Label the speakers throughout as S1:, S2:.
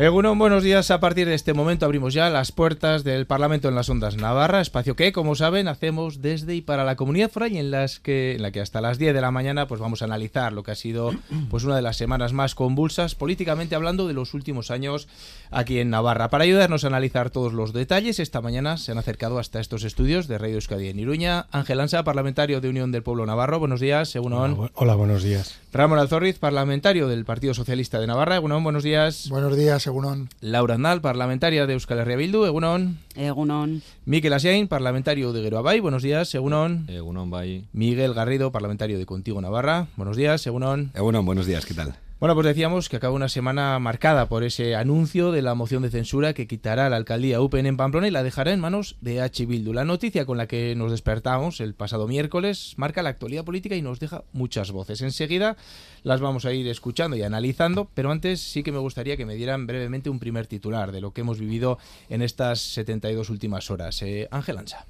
S1: Egunon, buenos días. A partir de este momento abrimos ya las puertas del Parlamento en las Ondas Navarra, espacio que, como saben, hacemos desde y para la comunidad foral y en, las que, en la que hasta las 10 de la mañana pues vamos a analizar lo que ha sido pues una de las semanas más convulsas políticamente hablando de los últimos años aquí en Navarra. Para ayudarnos a analizar todos los detalles, esta mañana se han acercado hasta estos estudios de Radio Euskadi en Iruña. Ángel Ansa, parlamentario de Unión del Pueblo Navarro. Buenos días, según
S2: Hola, hola, buenos días.
S1: Ramón Alzorriz, parlamentario del Partido Socialista de Navarra. Egunon, buenos días.
S3: Buenos días, Egunon.
S1: Laura Andal, parlamentaria de Euskal Herria Bildu. Egunon.
S4: Egunon.
S1: Miquel Asiain, parlamentario de Geroabay. Buenos días, Egunon.
S5: Egunon, Bay.
S1: Miguel Garrido, parlamentario de Contigo Navarra. Buenos días, Egunon.
S6: Egunon, buenos días, ¿qué tal?
S1: Bueno, pues decíamos que acaba una semana marcada por ese anuncio de la moción de censura que quitará la alcaldía UPN en Pamplona y la dejará en manos de H. Bildu. La noticia con la que nos despertamos el pasado miércoles marca la actualidad política y nos deja muchas voces. Enseguida las vamos a ir escuchando y analizando, pero antes sí que me gustaría que me dieran brevemente un primer titular de lo que hemos vivido en estas 72 últimas horas. Eh, Ángel Ancha.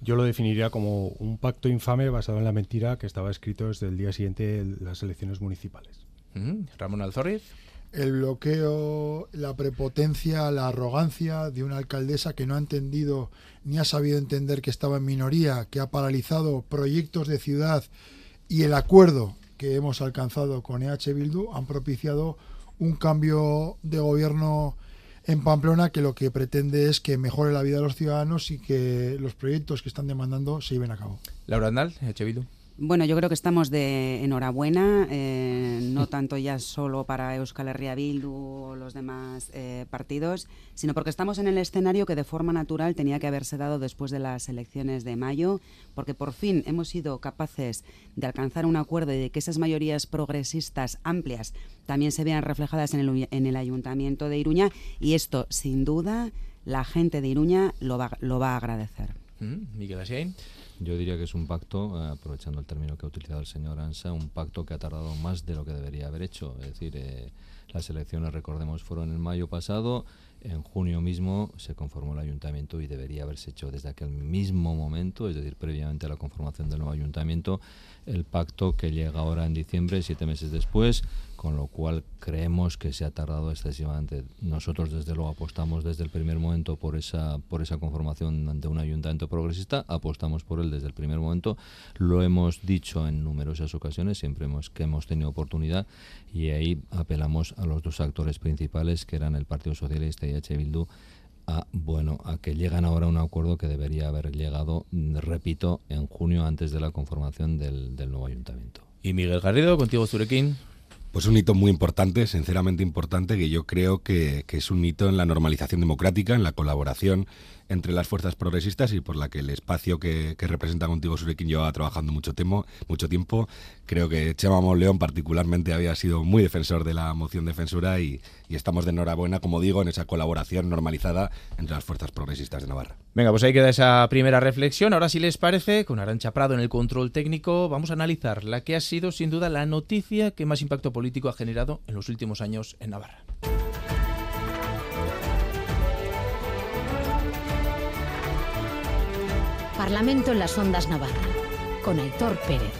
S2: Yo lo definiría como un pacto infame basado en la mentira que estaba escrito desde el día siguiente de las elecciones municipales.
S1: Mm, Ramón Alzorriz.
S3: El bloqueo, la prepotencia, la arrogancia de una alcaldesa que no ha entendido ni ha sabido entender que estaba en minoría, que ha paralizado proyectos de ciudad y el acuerdo que hemos alcanzado con EH Bildu han propiciado un cambio de gobierno en Pamplona que lo que pretende es que mejore la vida de los ciudadanos y que los proyectos que están demandando se lleven a cabo.
S1: Laura Andal, Echevidu.
S4: Bueno, yo creo que estamos de enhorabuena, eh, no tanto ya solo para Euskal Herria Bildu o los demás eh, partidos, sino porque estamos en el escenario que de forma natural tenía que haberse dado después de las elecciones de mayo, porque por fin hemos sido capaces de alcanzar un acuerdo y de que esas mayorías progresistas amplias también se vean reflejadas en el, en el Ayuntamiento de Iruña y esto, sin duda, la gente de Iruña lo va, lo va a agradecer.
S1: Mm, Miguel Asiain.
S5: Yo diría que es un pacto, eh, aprovechando el término que ha utilizado el señor Ansa, un pacto que ha tardado más de lo que debería haber hecho. Es decir, eh, las elecciones, recordemos, fueron en mayo pasado. En junio mismo se conformó el ayuntamiento y debería haberse hecho desde aquel mismo momento, es decir, previamente a la conformación del nuevo ayuntamiento, el pacto que llega ahora en diciembre, siete meses después, con lo cual creemos que se ha tardado excesivamente. Nosotros desde luego apostamos desde el primer momento por esa por esa conformación de un ayuntamiento progresista, apostamos por él desde el primer momento, lo hemos dicho en numerosas ocasiones, siempre hemos que hemos tenido oportunidad y ahí apelamos a los dos actores principales que eran el Partido Socialista y H. Bildu a, bueno, a que llegan ahora a un acuerdo que debería haber llegado, repito, en junio antes de la conformación del, nuevo ayuntamiento.
S1: Y Miguel Garrido, contigo Zurequín.
S6: Pues un hito muy importante, sinceramente importante, que yo creo que, que, es un hito en la normalización democrática, en la colaboración entre las fuerzas progresistas y por la que el espacio que, que representa contigo Surekin lleva trabajando mucho tiempo, mucho tiempo. Creo que Chema León particularmente había sido muy defensor de la moción de censura y, y, estamos de enhorabuena, como digo, en esa colaboración normalizada entre las fuerzas progresistas de Navarra.
S1: Venga, pues ahí queda esa primera reflexión. Ahora, si les parece, con Arancha Prado en el control técnico, vamos a analizar la que ha sido sin duda la noticia que más impacto político ha generado en los últimos años en Navarra.
S7: Parlamento en las Ondas Navarra, con Aitor Pérez.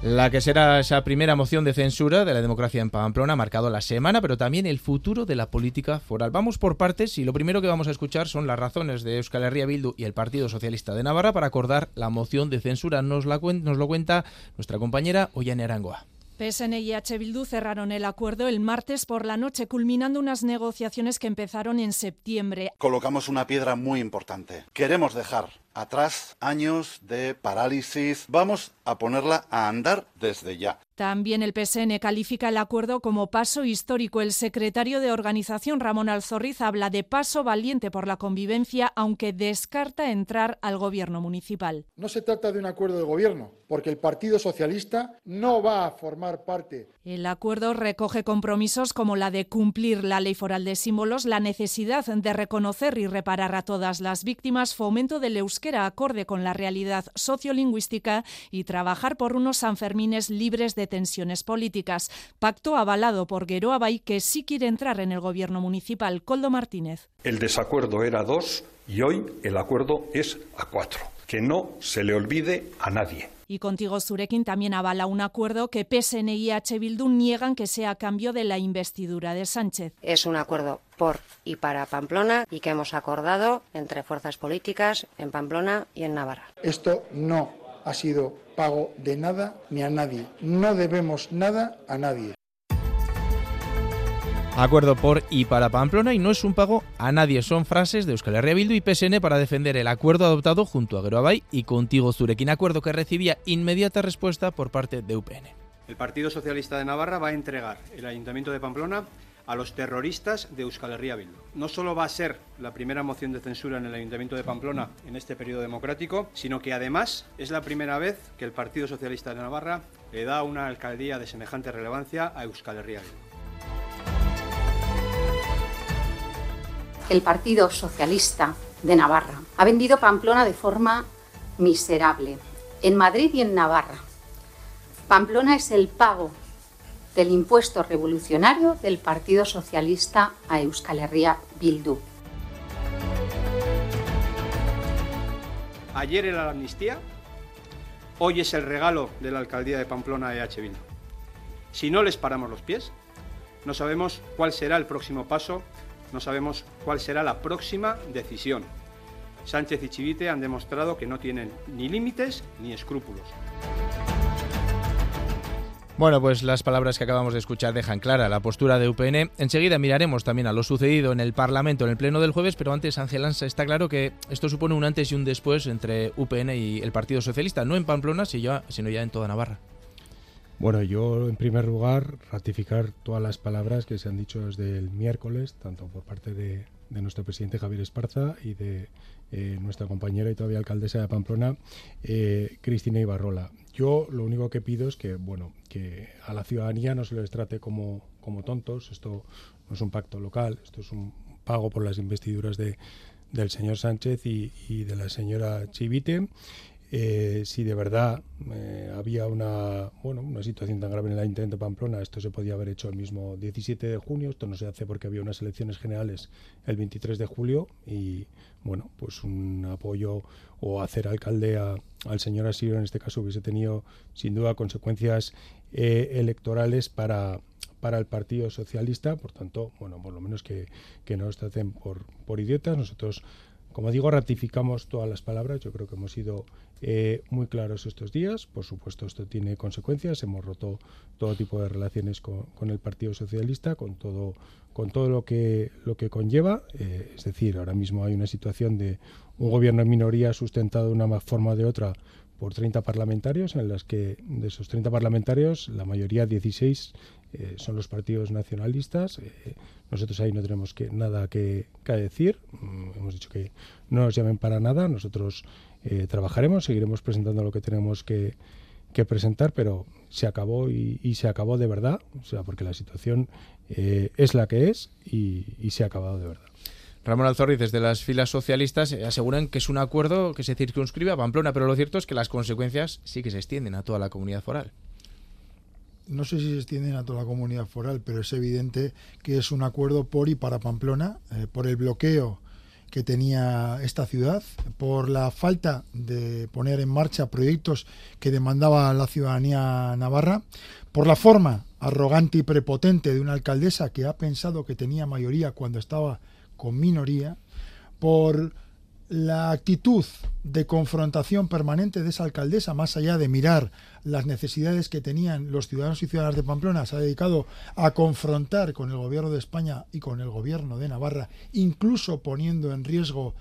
S1: La que será esa primera moción de censura de la democracia en Pamplona ha marcado la semana, pero también el futuro de la política foral. Vamos por partes y lo primero que vamos a escuchar son las razones de Euskal Herria Bildu y el Partido Socialista de Navarra para acordar la moción de censura. Nos, la, nos lo cuenta nuestra compañera Ollane Arangoa.
S8: PSN y H. Bildu cerraron el acuerdo el martes por la noche, culminando unas negociaciones que empezaron en septiembre.
S9: Colocamos una piedra muy importante. Queremos dejar atrás años de parálisis. Vamos a ponerla a andar desde ya.
S8: También el PSN califica el acuerdo como paso histórico. El secretario de organización, Ramón Alzorriz, habla de paso valiente por la convivencia, aunque descarta entrar al gobierno municipal.
S3: No se trata de un acuerdo de gobierno, porque el Partido Socialista no va a formar parte.
S8: El acuerdo recoge compromisos como la de cumplir la ley foral de símbolos, la necesidad de reconocer y reparar a todas las víctimas, fomento del euskera acorde con la realidad sociolingüística y trabajar por unos Sanfermines libres de tensiones políticas. Pacto avalado por Gueroa Bay, que sí quiere entrar en el gobierno municipal. Coldo Martínez.
S10: El desacuerdo era dos Y hoy el acuerdo es a cuatro. Que no se le olvide a nadie.
S8: Y contigo, Zurekin, también avala un acuerdo que PSN y H. Bildu niegan que sea a cambio de la investidura de Sánchez.
S11: Es un acuerdo por y para Pamplona y que hemos acordado entre fuerzas políticas en Pamplona y en Navarra.
S3: Esto no ha sido pago de nada ni a nadie. No debemos nada a nadie.
S1: Acuerdo por y para Pamplona y no es un pago a nadie. Son frases de Euskal Herria Bildu y PSN para defender el acuerdo adoptado junto a Geroabay y contigo Zurekin. Acuerdo que recibía inmediata respuesta por parte de UPN.
S12: El Partido Socialista de Navarra va a entregar el Ayuntamiento de Pamplona a los terroristas de Euskal Herria Bildu. No solo va a ser la primera moción de censura en el Ayuntamiento de Pamplona en este periodo democrático, sino que además es la primera vez que el Partido Socialista de Navarra le da una alcaldía de semejante relevancia a Euskal Herria Bildu.
S13: El Partido Socialista de Navarra ha vendido Pamplona de forma miserable, en Madrid y en Navarra. Pamplona es el pago del impuesto revolucionario del Partido Socialista a Euskal Herria Bildu.
S12: Ayer era la amnistía, hoy es el regalo de la alcaldía de Pamplona a EH Bildu. Si no les paramos los pies, no sabemos cuál será el próximo paso no sabemos cuál será la próxima decisión. Sánchez y Chivite han demostrado que no tienen ni límites ni escrúpulos.
S1: Bueno, pues las palabras que acabamos de escuchar dejan clara la postura de UPN. Enseguida miraremos también a lo sucedido en el Parlamento en el Pleno del jueves, pero antes, Ángel Ansa, está claro que esto supone un antes y un después entre UPN y el Partido Socialista, no en Pamplona, sino ya en toda Navarra.
S2: Bueno, yo en primer lugar ratificar todas las palabras que se han dicho desde el miércoles, tanto por parte de, nuestro presidente Javier Esparza y de eh, nuestra compañera y todavía alcaldesa de Pamplona, eh, Cristina Ibarrola. Yo lo único que pido es que, bueno, que a la ciudadanía no se les trate como, como tontos. Esto no es un pacto local, esto es un pago por las investiduras de, del señor Sánchez y, y de la señora Chivite eh, si de verdad eh, había una, bueno, una situación tan grave en el Ayuntamiento Pamplona, esto se podía haber hecho el mismo 17 de junio, esto no se hace porque había unas elecciones generales el 23 de julio y, bueno, pues un apoyo o hacer alcalde al señor Asiro en este caso hubiese tenido sin duda consecuencias eh, electorales para, para el Partido Socialista, por tanto, bueno, por lo menos que, que no nos traten por, por idiotas, nosotros como digo, ratificamos todas las palabras. Yo creo que hemos sido eh, muy claros estos días. Por supuesto, esto tiene consecuencias. Hemos roto todo tipo de relaciones con, el Partido Socialista, con todo, con todo lo que lo que conlleva. Eh, es decir, ahora mismo hay una situación de un gobierno en minoría sustentado de una forma o de otra por 30 parlamentarios, en las que de esos 30 parlamentarios, la mayoría, 16, eh, son los partidos nacionalistas. Eh, nosotros ahí no tenemos que, nada que, decir. Mm, hemos dicho que no nos llamen para nada. Nosotros eh, trabajaremos, seguiremos presentando lo que tenemos que, presentar, pero se acabó y, se acabó de verdad. O sea, porque la situación es la que es y, se ha acabado de verdad.
S1: Ramón Alzorri, desde las filas socialistas, aseguran que es un acuerdo que se circunscribe a Pamplona, pero lo cierto es que las consecuencias sí que se extienden a toda la comunidad foral
S3: no sé si se extienden a toda la comunidad foral, pero es evidente que es un acuerdo por y para Pamplona, eh, por el bloqueo que tenía esta ciudad, por la falta de poner en marcha proyectos que demandaba la ciudadanía navarra, por la forma arrogante y prepotente de una alcaldesa que ha pensado que tenía mayoría cuando estaba con minoría, por la actitud de confrontación permanente de esa alcaldesa, más allá de mirar las necesidades que tenían los ciudadanos y ciudadanas de Pamplona, se ha dedicado a confrontar con el gobierno de España y con el gobierno de Navarra, incluso poniendo en riesgo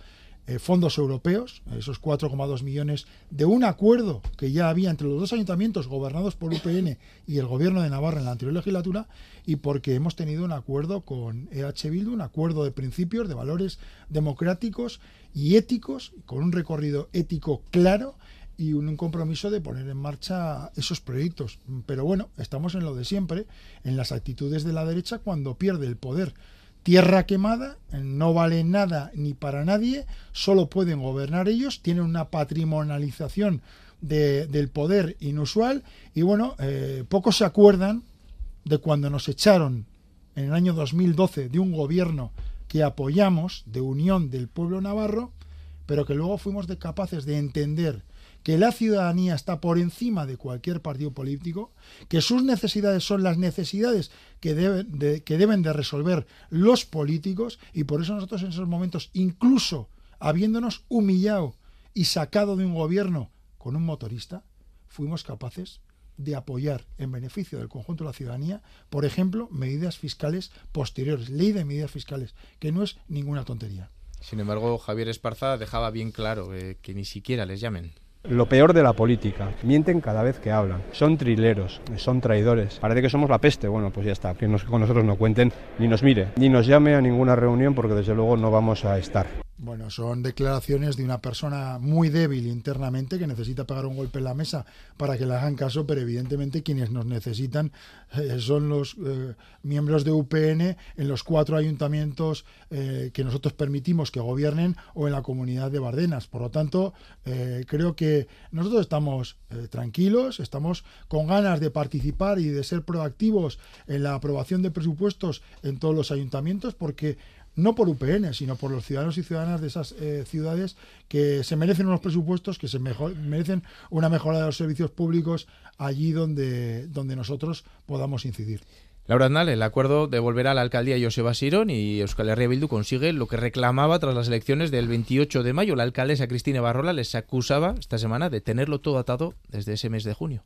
S3: eh, fondos europeos, esos 4,2 millones, de un acuerdo que ya había entre los dos ayuntamientos gobernados por UPN y el gobierno de Navarra en la anterior legislatura, y porque hemos tenido un acuerdo con EH Bildu, un acuerdo de principios, de valores democráticos y éticos, con un recorrido ético claro y un compromiso de poner en marcha esos proyectos. Pero bueno, estamos en lo de siempre, en las actitudes de la derecha cuando pierde el poder tierra quemada, no vale nada ni para nadie, solo pueden gobernar ellos, tienen una patrimonialización del poder inusual y bueno, eh, pocos se acuerdan de cuando nos echaron en el año 2012 de un gobierno que apoyamos, de unión del pueblo navarro, pero que luego fuimos de capaces de entender que la ciudadanía está por encima de cualquier partido político, que sus necesidades son las necesidades que deben de, resolver los políticos y por eso nosotros en esos momentos, incluso habiéndonos humillado y sacado de un gobierno con un motorista, fuimos capaces de apoyar en beneficio del conjunto de la ciudadanía, por ejemplo, medidas fiscales posteriores, ley de medidas fiscales, que no es ninguna tontería.
S1: Sin embargo, Javier Esparza dejaba bien claro eh, que ni siquiera les llamen.
S14: Lo peor de la política, mienten cada vez que hablan, son trileros, son traidores, parece que somos la peste, bueno, pues ya está, que con nosotros no cuenten, ni nos mire, ni nos llame a ninguna reunión porque desde luego no vamos a estar.
S3: Bueno, son declaraciones de una persona muy débil internamente que necesita pegar un golpe en la mesa para que le hagan caso, pero evidentemente quienes nos necesitan eh, son los eh, miembros de UPN en los cuatro ayuntamientos eh, que nosotros permitimos que gobiernen o en la comunidad de Bardenas. Por lo tanto, creo que nosotros estamos tranquilos, estamos con ganas de participar y de ser proactivos en la aprobación de presupuestos en todos los ayuntamientos porque no por UPN, sino por los ciudadanos y ciudadanas de esas eh, ciudades que se merecen unos presupuestos, que se merecen una mejora de los servicios públicos allí donde, donde nosotros podamos incidir.
S1: Laura Aznal, el acuerdo devolverá a la alcaldía Joseba Sirón y Euskal Herria Bildu consigue lo que reclamaba tras las elecciones del 28 de mayo. La alcaldesa Cristina Barrola les acusaba esta semana de tenerlo todo atado desde ese mes de junio.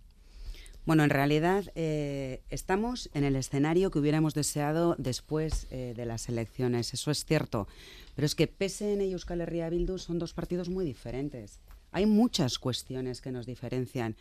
S4: Bueno, en realidad eh, estamos en el escenario que hubiéramos deseado después eh, de las elecciones, eso es cierto. Pero es que PSN y Euskal Herria Bildu son dos partidos muy diferentes. Hay muchas cuestiones que nos diferencian.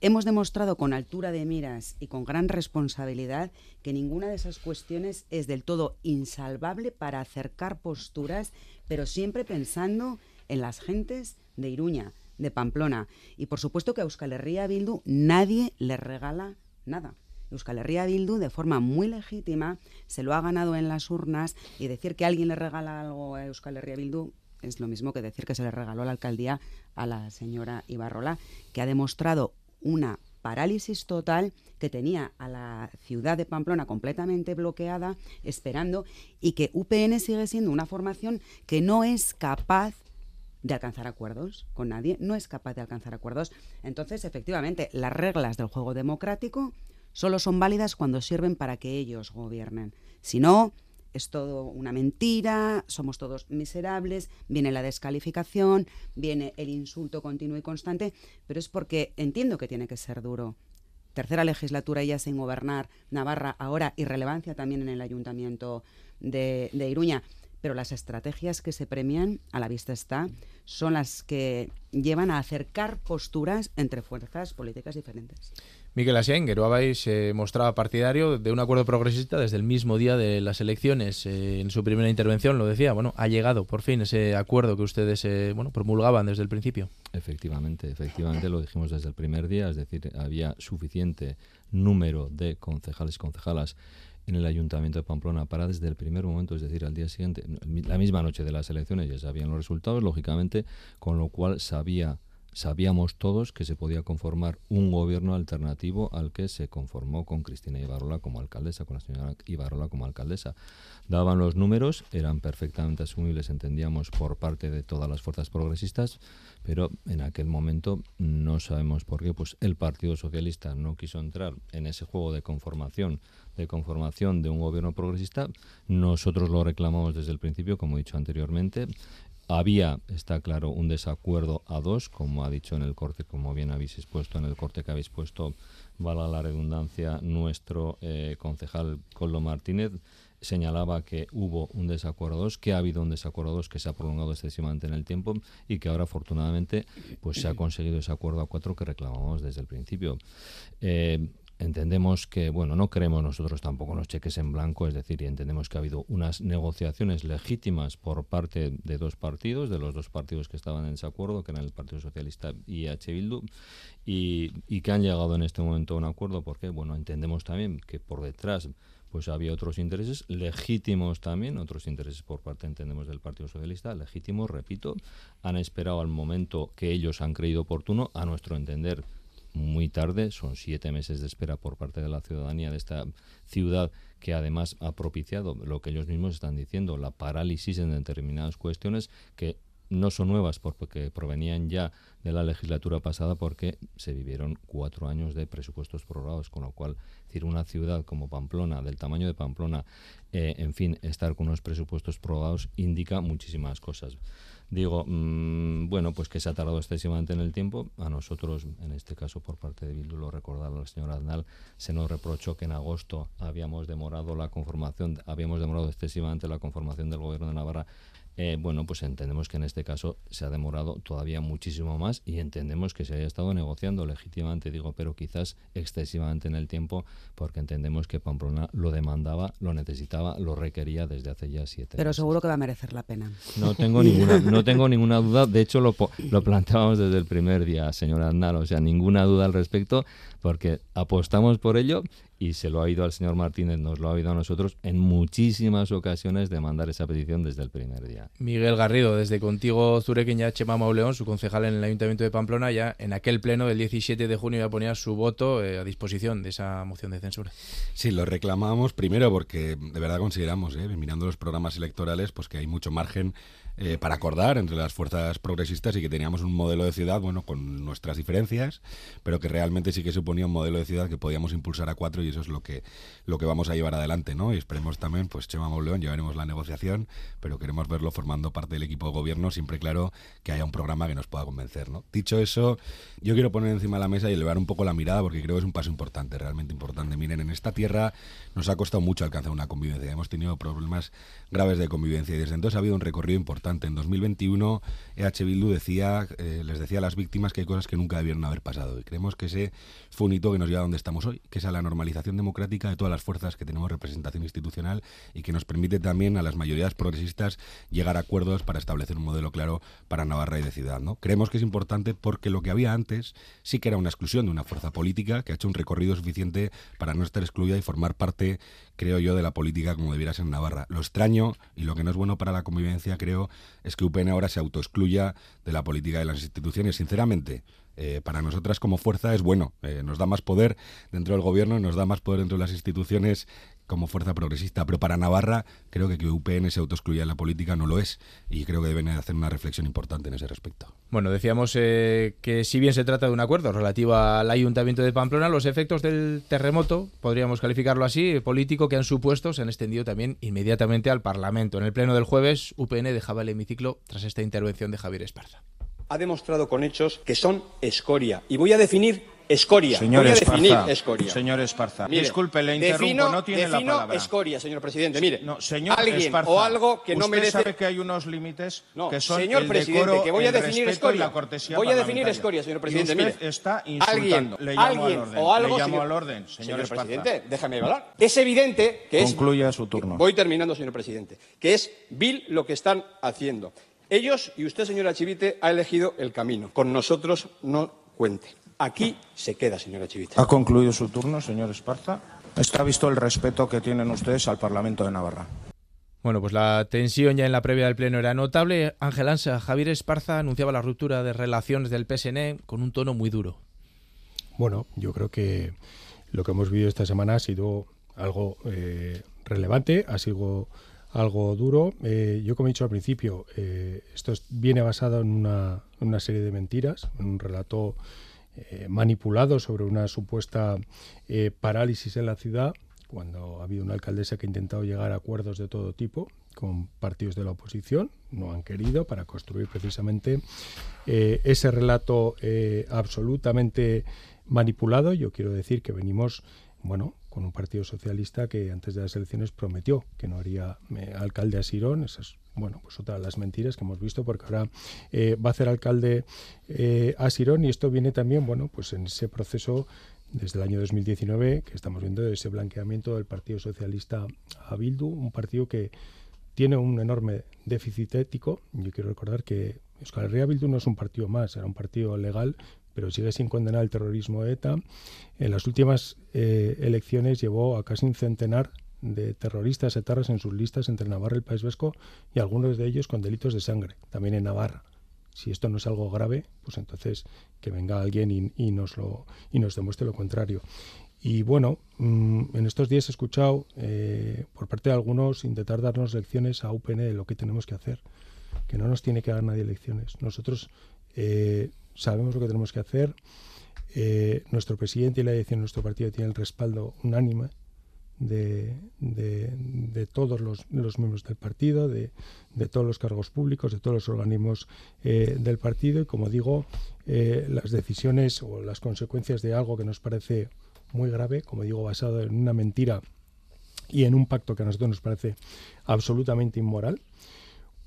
S4: Hemos demostrado con altura de miras y con gran responsabilidad que ninguna de esas cuestiones es del todo insalvable para acercar posturas, pero siempre pensando en las gentes de Iruña de Pamplona. Y por supuesto que a Euskal Herria Bildu nadie le regala nada. Euskal Herria Bildu, de forma muy legítima, se lo ha ganado en las urnas y decir que alguien le regala algo a Euskal Herria Bildu es lo mismo que decir que se le regaló la alcaldía a la señora Ibarrola, que ha demostrado una parálisis total que tenía a la ciudad de Pamplona completamente bloqueada, esperando, y que UPN sigue siendo una formación que no es capaz de alcanzar acuerdos con nadie, no es capaz de alcanzar acuerdos. Entonces, efectivamente, las reglas del juego democrático solo son válidas cuando sirven para que ellos gobiernen. Si no, es todo una mentira, somos todos miserables, viene la descalificación, viene el insulto continuo y constante, pero es porque entiendo que tiene que ser duro. Tercera legislatura ya sin gobernar, Navarra ahora irrelevancia también en el ayuntamiento de, de Iruña pero las estrategias que se premian, a la vista está, son las que llevan a acercar posturas entre fuerzas políticas diferentes.
S1: Miguel Asiain, Geruabay se mostraba partidario de un acuerdo progresista desde el mismo día de las elecciones. Eh, en su primera intervención lo decía, bueno, ha llegado por fin ese acuerdo que ustedes eh, bueno, promulgaban desde el principio.
S5: Efectivamente, efectivamente lo dijimos desde el primer día, es decir, había suficiente número de concejales y concejalas en el Ayuntamiento de Pamplona para desde el primer momento, es decir, al día siguiente, la misma noche de las elecciones ya sabían los resultados, lógicamente, con lo cual sabía sabíamos todos que se podía conformar un gobierno alternativo al que se conformó con Cristina Ibarrola como alcaldesa, con la señora Ibarrola como alcaldesa. Daban los números, eran perfectamente asumibles, entendíamos, por parte de todas las fuerzas progresistas, pero en aquel momento no sabemos por qué, pues el Partido Socialista no quiso entrar en ese juego de conformación de conformación de un gobierno progresista. Nosotros lo reclamamos desde el principio, como he dicho anteriormente. Había, está claro, un desacuerdo a dos, como ha dicho en el corte, como bien habéis expuesto en el corte que habéis puesto, valga la redundancia, nuestro eh, concejal Coldo Martínez señalaba que hubo un desacuerdo a dos, que ha habido un desacuerdo a dos que se ha prolongado excesivamente en el tiempo y que ahora afortunadamente pues se ha conseguido ese acuerdo a cuatro que reclamamos desde el principio. Eh, entendemos que, bueno, no creemos nosotros tampoco los cheques en blanco, es decir, y entendemos que ha habido unas negociaciones legítimas por parte de dos partidos, de los dos partidos que estaban en desacuerdo, que eran el Partido Socialista y H. Bildu, y, y que han llegado en este momento a un acuerdo, porque, bueno, entendemos también que por detrás pues había otros intereses legítimos también, otros intereses por parte, entendemos, del Partido Socialista, legítimos, repito, han esperado al momento que ellos han creído oportuno, a nuestro entender, muy tarde, son siete meses de espera por parte de la ciudadanía de esta ciudad que además ha propiciado lo que ellos mismos están diciendo, la parálisis en determinadas cuestiones que no son nuevas porque provenían ya de la legislatura pasada porque se vivieron cuatro años de presupuestos prorrogados, con lo cual, decir, una ciudad como Pamplona, del tamaño de Pamplona, eh, en fin, estar con unos presupuestos prorrogados indica muchísimas cosas. Digo, mm, bueno, pues que se ha tardado excesivamente en el tiempo. A nosotros, en este caso por parte de Bildu, lo recordaba el señor Aznal, se nos reprochó que en agosto habíamos demorado la conformación, habíamos demorado excesivamente la conformación del gobierno de Navarra eh, bueno, pues entendemos que en este caso se ha demorado todavía muchísimo más y entendemos que se haya estado negociando legítimamente, digo, pero quizás excesivamente en el tiempo, porque entendemos que Pamplona lo demandaba, lo necesitaba, lo requería desde hace ya siete
S4: Pero seguro que va a merecer la pena.
S5: No tengo ninguna, no tengo ninguna duda, de hecho lo, lo planteábamos desde el primer día, señora Aznal, o sea, ninguna duda al respecto, porque apostamos por ello y se lo ha oído al señor Martínez, nos lo ha oído a nosotros en muchísimas ocasiones de mandar esa petición desde el primer día.
S1: Miguel Garrido, desde contigo Zurequeña Chema Mauleón, su concejal en el Ayuntamiento de Pamplona, ya en aquel pleno del 17 de junio ya ponía su voto eh, a disposición de esa moción de censura.
S6: Sí, lo reclamamos primero porque de verdad consideramos, eh, mirando los programas electorales, pues que hay mucho margen eh, para acordar entre las fuerzas progresistas y que teníamos un modelo de ciudad, bueno, con nuestras diferencias, pero que realmente sí que suponía un modelo de ciudad que podíamos impulsar a cuatro y eso es lo que, lo que vamos a llevar adelante, ¿no? Y esperemos también, pues Chema Mauleón, llevaremos la negociación, pero queremos verlo formando parte del equipo de gobierno, siempre claro que haya un programa que nos pueda convencer, ¿no? Dicho eso, yo quiero poner encima de la mesa y elevar un poco la mirada porque creo que es un paso importante, realmente importante. Miren, en esta tierra nos ha costado mucho alcanzar una convivencia, hemos tenido problemas graves de convivencia y desde entonces ha habido un recorrido importante en 2021 EH Bildu decía, eh, les decía a las víctimas que hay cosas que nunca debieron haber pasado. Y creemos que ese fue un hito que nos lleva a donde estamos hoy, que es a la normalización democrática de todas las fuerzas que tenemos representación institucional y que nos permite también a las mayorías progresistas llegar a acuerdos para establecer un modelo claro para Navarra y de ciudad. ¿no? Creemos que es importante porque lo que había antes sí que era una exclusión de una fuerza política que ha hecho un recorrido suficiente para no estar excluida y formar parte, creo yo, de la política como debiera ser en Navarra. Lo extraño y lo que no es bueno para la convivencia, creo, es que UPN ahora se autoexcluya de la política de las instituciones. Sinceramente, eh, para nosotras como fuerza es bueno. Eh, nos da más poder dentro del gobierno, nos da más poder dentro de las instituciones como fuerza progresista. Pero para Navarra creo que que UPN se autoexcluya en la política no lo es. Y creo que deben hacer una reflexión importante en ese respecto.
S1: Bueno, decíamos eh, que si bien se trata de un acuerdo relativo al Ayuntamiento de Pamplona, los efectos del terremoto, podríamos calificarlo así, político que han supuesto, se han extendido también inmediatamente al Parlamento. En el pleno del jueves, UPN dejaba el hemiciclo tras esta intervención de Javier Esparza
S12: ha demostrado con hechos que son escoria. Y voy a definir escoria.
S15: Señor
S12: voy a
S15: Esparza,
S12: definir escoria.
S15: Señor Esparza,
S12: Mire,
S15: disculpe, le interrumpo,
S12: defino,
S15: no tiene la palabra.
S12: escoria, señor presidente. Mire,
S15: No, señor
S12: alguien
S15: Esparza,
S12: o algo que no
S15: usted
S12: merece...
S15: sabe que hay unos límites
S12: No,
S15: que son
S12: señor
S15: el
S12: presidente,
S15: decoro,
S12: que voy a definir escoria. Voy a definir escoria, señor
S15: Y
S12: presidente.
S15: usted
S12: Mire,
S15: está
S12: alguien,
S15: insultando. Le llamo
S12: alguien
S15: al orden.
S12: o algo,
S15: Le llamo
S12: señor-
S15: al orden, señor, Esparza.
S12: presidente, déjame hablar. Es evidente que es
S15: Concluya su turno.
S12: Voy terminando, señor presidente. Que es vil lo que están haciendo. Ellos y usted, señora Chivite, ha elegido el camino. Con nosotros no cuente. Aquí se queda, señora Chivite.
S15: Ha concluido su turno, señor Esparza. Está visto el respeto que tienen ustedes al Parlamento de Navarra.
S1: Bueno, pues la tensión ya en la previa del Pleno era notable. Ángel Ansa, Javier Esparza anunciaba la ruptura de relaciones del PSN con un tono muy duro.
S2: Bueno, yo creo que lo que hemos vivido esta semana ha sido algo eh, relevante, ha sido algo duro. Eh, yo, como he dicho al principio, eh, esto es- viene basado en una, serie de mentiras, en un relato eh, manipulado sobre una supuesta parálisis en la ciudad, cuando ha habido una alcaldesa que ha intentado llegar a acuerdos de todo tipo con partidos de la oposición, no han querido, para construir precisamente ese relato absolutamente manipulado. Yo quiero decir que venimos, bueno, con un partido socialista que antes de las elecciones prometió que no haría eh, alcalde a Sirón. Esa es, bueno, pues otra de las mentiras que hemos visto, porque ahora eh, va a ser alcalde eh, a Sirón y esto viene también, bueno, pues en ese proceso desde el año 2019 que estamos viendo ese blanqueamiento del Partido Socialista a Bildu, un partido que tiene un enorme déficit ético. Yo quiero recordar que Euskal Herria Bildu no es un partido más, era un partido legal, pero sigue sin condenar el terrorismo ETA. En las últimas eh, elecciones llevó a casi un centenar de terroristas etarras en sus listas entre Navarra y el País Vasco y algunos de ellos con delitos de sangre, también en Navarra. Si esto no es algo grave, pues entonces que venga alguien y, nos, lo, y nos demuestre lo contrario. Y bueno, mm, en estos días he escuchado eh, por parte de algunos intentar darnos lecciones a UPN de lo que tenemos que hacer. que no nos tiene que dar nadie elecciones. Nosotros eh, sabemos lo que tenemos que hacer. Eh, nuestro presidente y la dirección de nuestro partido tienen el respaldo unánime de, todos los, miembros del partido, de, todos los cargos públicos, de todos los organismos eh, del partido y, como digo, las decisiones o las consecuencias de algo que nos parece muy grave, como digo, basado en una mentira y en un pacto que a nosotros nos parece absolutamente inmoral,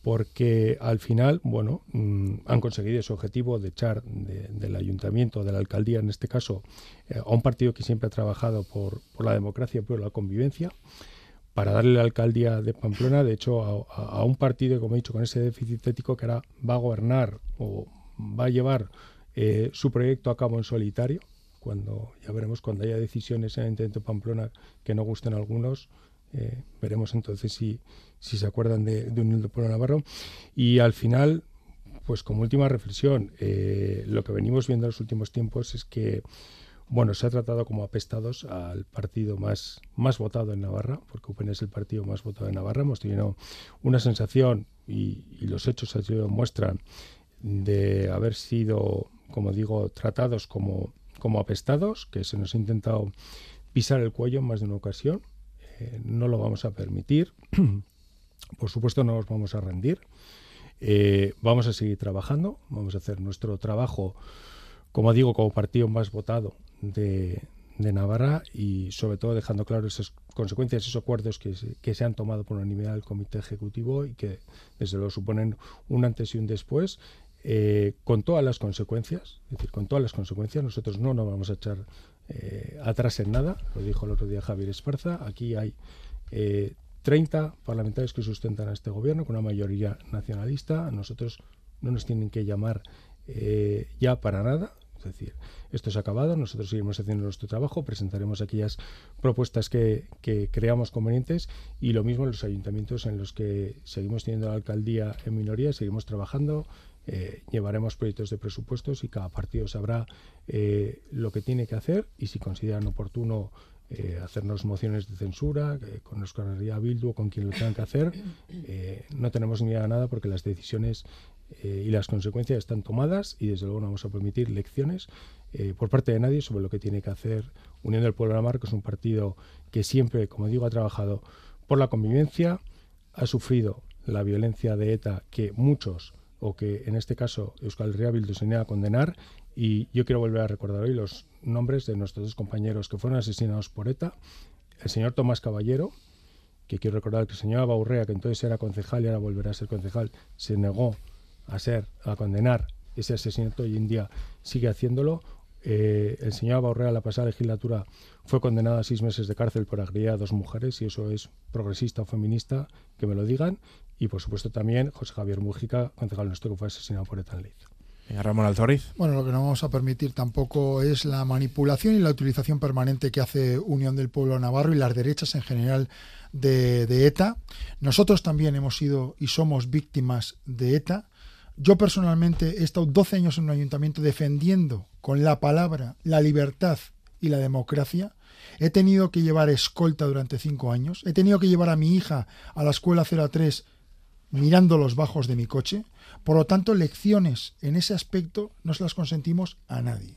S2: porque al final, bueno, mm, han conseguido ese objetivo de echar del ayuntamiento, de la alcaldía en este caso, eh, a un partido que siempre ha trabajado por, la democracia por la convivencia, para darle la alcaldía de Pamplona, de hecho, a, un partido, como he dicho, con ese déficit ético que ahora va a gobernar o va a llevar eh, su proyecto a cabo en solitario, cuando ya veremos cuando haya decisiones en el intento Pamplona que no gusten a algunos, eh, veremos entonces si, si se acuerdan de, de del Pueblo Navarro. Y al final, pues como última reflexión, eh, lo que venimos viendo en los últimos tiempos es que bueno, se ha tratado como apestados al partido más, más votado en Navarra, porque UPN es el partido más votado en Navarra. Hemos tenido una sensación, y, y los hechos así lo muestran, de haber sido, como digo, tratados como como apestados, que se nos ha intentado pisar el cuello en más de una ocasión. Eh, no lo vamos a permitir. Por supuesto, no nos vamos a rendir. Eh, vamos a seguir trabajando, vamos a hacer nuestro trabajo, como digo, como partido más votado de, Navarra y sobre todo dejando claro esas consecuencias, esos acuerdos que se, han tomado por unanimidad del Comité Ejecutivo y que desde luego suponen un antes y un después eh, con todas las consecuencias, es decir, con todas las consecuencias, nosotros no nos vamos a echar eh, atrás en nada, lo dijo el otro día Javier Esparza, aquí hay 30 eh, parlamentarios que sustentan a este gobierno con una mayoría nacionalista, a nosotros no nos tienen que llamar ya para nada, es decir, esto es acabado, nosotros seguimos haciendo nuestro trabajo, presentaremos aquellas propuestas que, que, creamos convenientes y lo mismo en los ayuntamientos en los que seguimos teniendo la alcaldía en minoría, seguimos trabajando, eh, llevaremos proyectos de presupuestos y cada partido sabrá eh, lo que tiene que hacer y si consideran oportuno eh, hacernos mociones de censura con Euskal Bildu o con quien lo tengan que hacer. no tenemos ni idea de nada porque las decisiones y las consecuencias están tomadas y desde luego no vamos a permitir lecciones por parte de nadie sobre lo que tiene que hacer Unión del Pueblo de la Mar, que es un partido que siempre, como digo, ha trabajado por la convivencia, ha sufrido la violencia de ETA que muchos o que en este caso Euskal Herria Bildu se niega a condenar y yo quiero volver a recordar hoy los nombres de nuestros dos compañeros que fueron asesinados por ETA, el señor Tomás Caballero, que quiero recordar que el señor Abaurrea, que entonces era concejal y ahora volverá a ser concejal, se negó a ser, a condenar ese asesinato y hoy en día sigue haciéndolo. Eh, el señor Abaurrea la pasada legislatura fue condenado a seis meses de cárcel por agredir a dos mujeres y eso es progresista o feminista, que me lo digan. Y por supuesto también José Javier Mújica, concejal nuestro que fue asesinado por Etan Liz.
S1: Ramón Alzoriz.
S3: Bueno, lo que no vamos a permitir tampoco es la manipulación y la utilización permanente que hace Unión del Pueblo Navarro y las derechas en general de, de ETA. Nosotros también hemos sido y somos víctimas de ETA. Yo personalmente he estado 12 años en un ayuntamiento defendiendo con la palabra la libertad y la democracia. He tenido que llevar escolta durante cinco años. He tenido que llevar a mi hija a la escuela 03 mirando los bajos de mi coche. Por lo tanto, lecciones en ese aspecto no se las consentimos a nadie.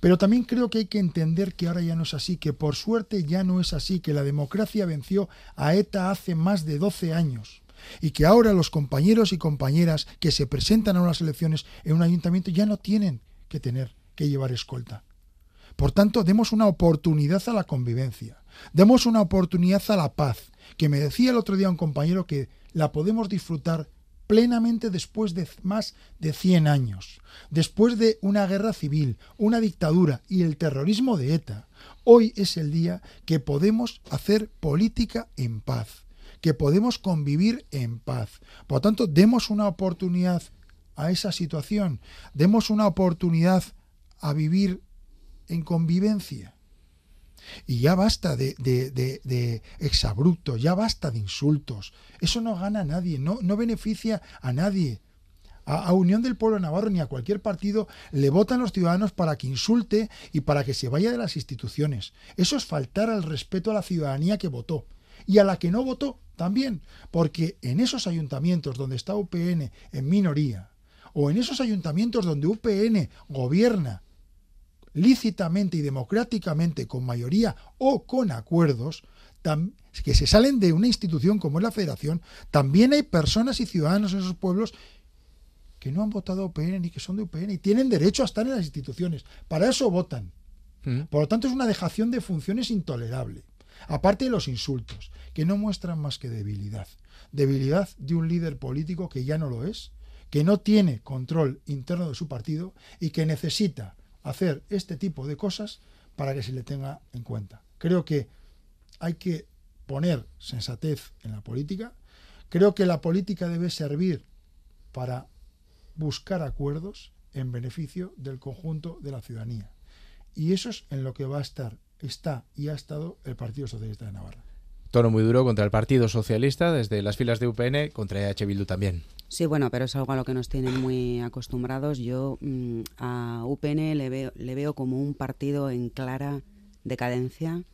S3: Pero también creo que hay que entender que ahora ya no es así, que por suerte ya no es así, que la democracia venció a ETA hace más de 12 años y que ahora los compañeros y compañeras que se presentan a unas elecciones en un ayuntamiento ya no tienen que tener que llevar escolta. Por tanto, demos una oportunidad a la convivencia, demos una oportunidad a la paz, que me decía el otro día un compañero que la podemos disfrutar plenamente después de más de 100 años, después de una guerra civil, una dictadura y el terrorismo de ETA. Hoy es el día que podemos hacer política en paz, que podemos convivir en paz. Por lo tanto, demos una oportunidad a esa situación, demos una oportunidad a vivir en convivencia. Y ya basta de, de, exabruptos, ya basta de insultos. Eso no gana a nadie, no, no beneficia a nadie. A, Unión del Pueblo Navarro ni a cualquier partido le votan los ciudadanos para que insulte y para que se vaya de las instituciones. Eso es faltar al respeto a la ciudadanía que votó. y a la que no votó también, porque en esos ayuntamientos donde está UPN en minoría, o en esos ayuntamientos donde UPN gobierna lícitamente y democráticamente con mayoría o con acuerdos, que se salen de una institución como es la federación, también hay personas y ciudadanos en esos pueblos que no han votado a UPN ni que son de UPN y tienen derecho a estar en las instituciones. Para eso votan. Mm. Por lo tanto, es una dejación de funciones intolerable. Aparte de los insultos, que no muestran más que debilidad. Debilidad de un líder político que ya no lo es, que no tiene control interno de su partido y que necesita hacer este tipo de cosas para que se le tenga en cuenta. Creo que hay que poner sensatez en la política. Creo que la política debe servir para buscar acuerdos en beneficio del conjunto de la ciudadanía. Y eso es en lo que va a estar, está y ha estado el Partido Socialista de Navarra.
S1: Tono muy duro contra el Partido Socialista, desde las filas de UPN, contra EH Bildu también.
S4: Sí, bueno, pero es algo a lo que nos tienen muy acostumbrados. Yo mm, a UPN le veo, le veo como un partido en clara decadencia.